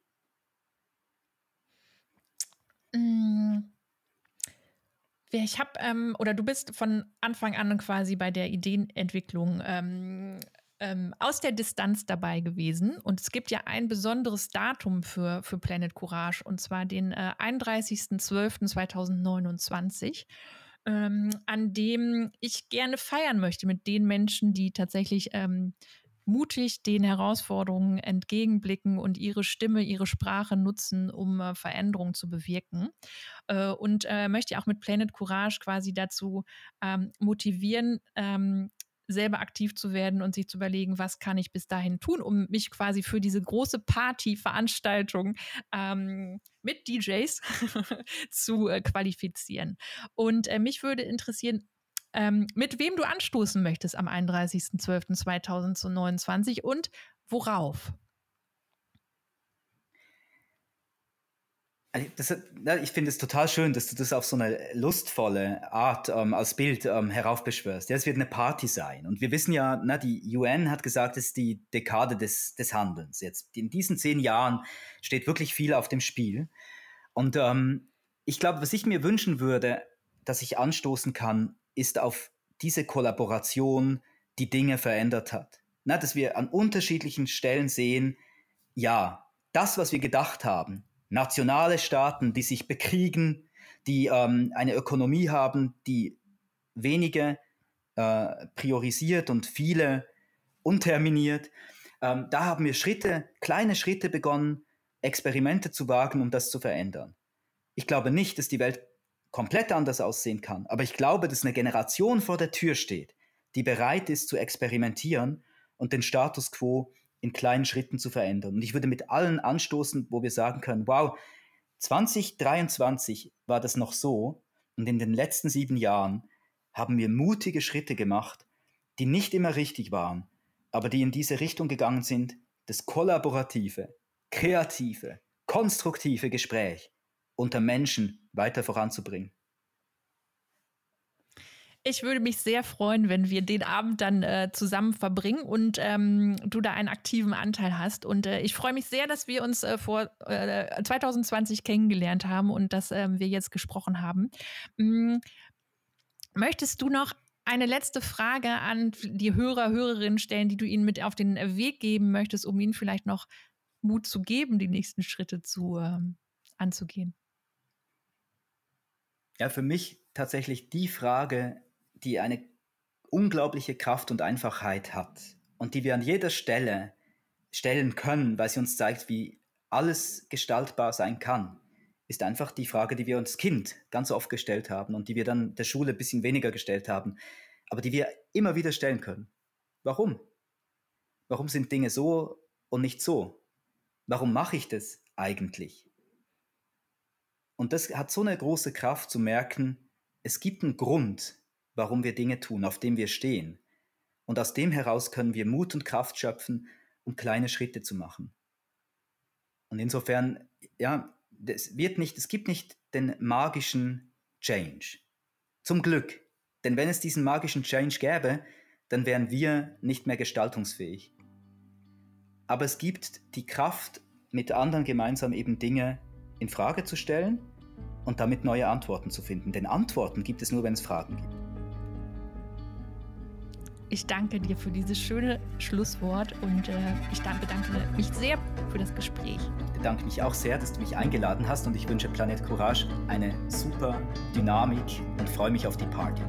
Mm. Ich habe, ähm, oder du bist von Anfang an quasi bei der Ideenentwicklung ähm, ähm, aus der Distanz dabei gewesen. Und es gibt ja ein besonderes Datum für, für Planet Courage, und zwar den äh, 31.12.2029. Ähm, an dem ich gerne feiern möchte mit den Menschen, die tatsächlich ähm, mutig den Herausforderungen entgegenblicken und ihre Stimme, ihre Sprache nutzen, um äh, Veränderungen zu bewirken. Äh, und äh, möchte auch mit Planet Courage quasi dazu ähm, motivieren, ähm, selber aktiv zu werden und sich zu überlegen, was kann ich bis dahin tun, um mich quasi für diese große Party-Veranstaltung ähm, mit DJs zu äh, qualifizieren. Und äh, mich würde interessieren, ähm, mit wem du anstoßen möchtest am 31.12.2029 und worauf? Das, ich finde es total schön, dass du das auf so eine lustvolle Art ähm, als Bild ähm, heraufbeschwörst. Ja, es wird eine Party sein. Und wir wissen ja, na, die UN hat gesagt, es ist die Dekade des, des Handelns. Jetzt in diesen zehn Jahren steht wirklich viel auf dem Spiel. Und ähm, ich glaube, was ich mir wünschen würde, dass ich anstoßen kann, ist auf diese Kollaboration, die Dinge verändert hat. Na, dass wir an unterschiedlichen Stellen sehen, ja, das, was wir gedacht haben, nationale Staaten, die sich bekriegen, die ähm, eine Ökonomie haben, die wenige äh, priorisiert und viele unterminiert. Ähm, da haben wir Schritte, kleine Schritte begonnen, Experimente zu wagen, um das zu verändern. Ich glaube nicht, dass die Welt komplett anders aussehen kann. Aber ich glaube, dass eine Generation vor der Tür steht, die bereit ist zu experimentieren und den Status quo in kleinen Schritten zu verändern. Und ich würde mit allen anstoßen, wo wir sagen können, wow, 2023 war das noch so und in den letzten sieben Jahren haben wir mutige Schritte gemacht, die nicht immer richtig waren, aber die in diese Richtung gegangen sind, das kollaborative, kreative, konstruktive Gespräch unter Menschen weiter voranzubringen. Ich würde mich sehr freuen, wenn wir den Abend dann äh, zusammen verbringen und ähm, du da einen aktiven Anteil hast. Und äh, ich freue mich sehr, dass wir uns äh, vor 2020 äh, kennengelernt haben und dass ähm, wir jetzt gesprochen haben. Hm, möchtest du noch eine letzte Frage an die Hörer, Hörerinnen stellen, die du ihnen mit auf den Weg geben möchtest, um ihnen vielleicht noch Mut zu geben, die nächsten Schritte zu, ähm, anzugehen? Ja, für mich tatsächlich die Frage, die eine unglaubliche Kraft und Einfachheit hat und die wir an jeder Stelle stellen können, weil sie uns zeigt, wie alles gestaltbar sein kann, ist einfach die Frage, die wir uns Kind ganz oft gestellt haben und die wir dann der Schule ein bisschen weniger gestellt haben, aber die wir immer wieder stellen können. Warum? Warum sind Dinge so und nicht so? Warum mache ich das eigentlich? Und das hat so eine große Kraft zu merken, es gibt einen Grund, warum wir Dinge tun, auf dem wir stehen. Und aus dem heraus können wir Mut und Kraft schöpfen, um kleine Schritte zu machen. Und insofern, ja, es wird nicht, es gibt nicht den magischen Change. Zum Glück. Denn wenn es diesen magischen Change gäbe, dann wären wir nicht mehr gestaltungsfähig. Aber es gibt die Kraft, mit anderen gemeinsam eben Dinge in Frage zu stellen und damit neue Antworten zu finden. Denn Antworten gibt es nur, wenn es Fragen gibt. Ich danke dir für dieses schöne Schlusswort und äh, ich bedanke mich sehr für das Gespräch. Ich bedanke mich auch sehr, dass du mich eingeladen hast und ich wünsche Planet Courage eine super Dynamik und freue mich auf die Party.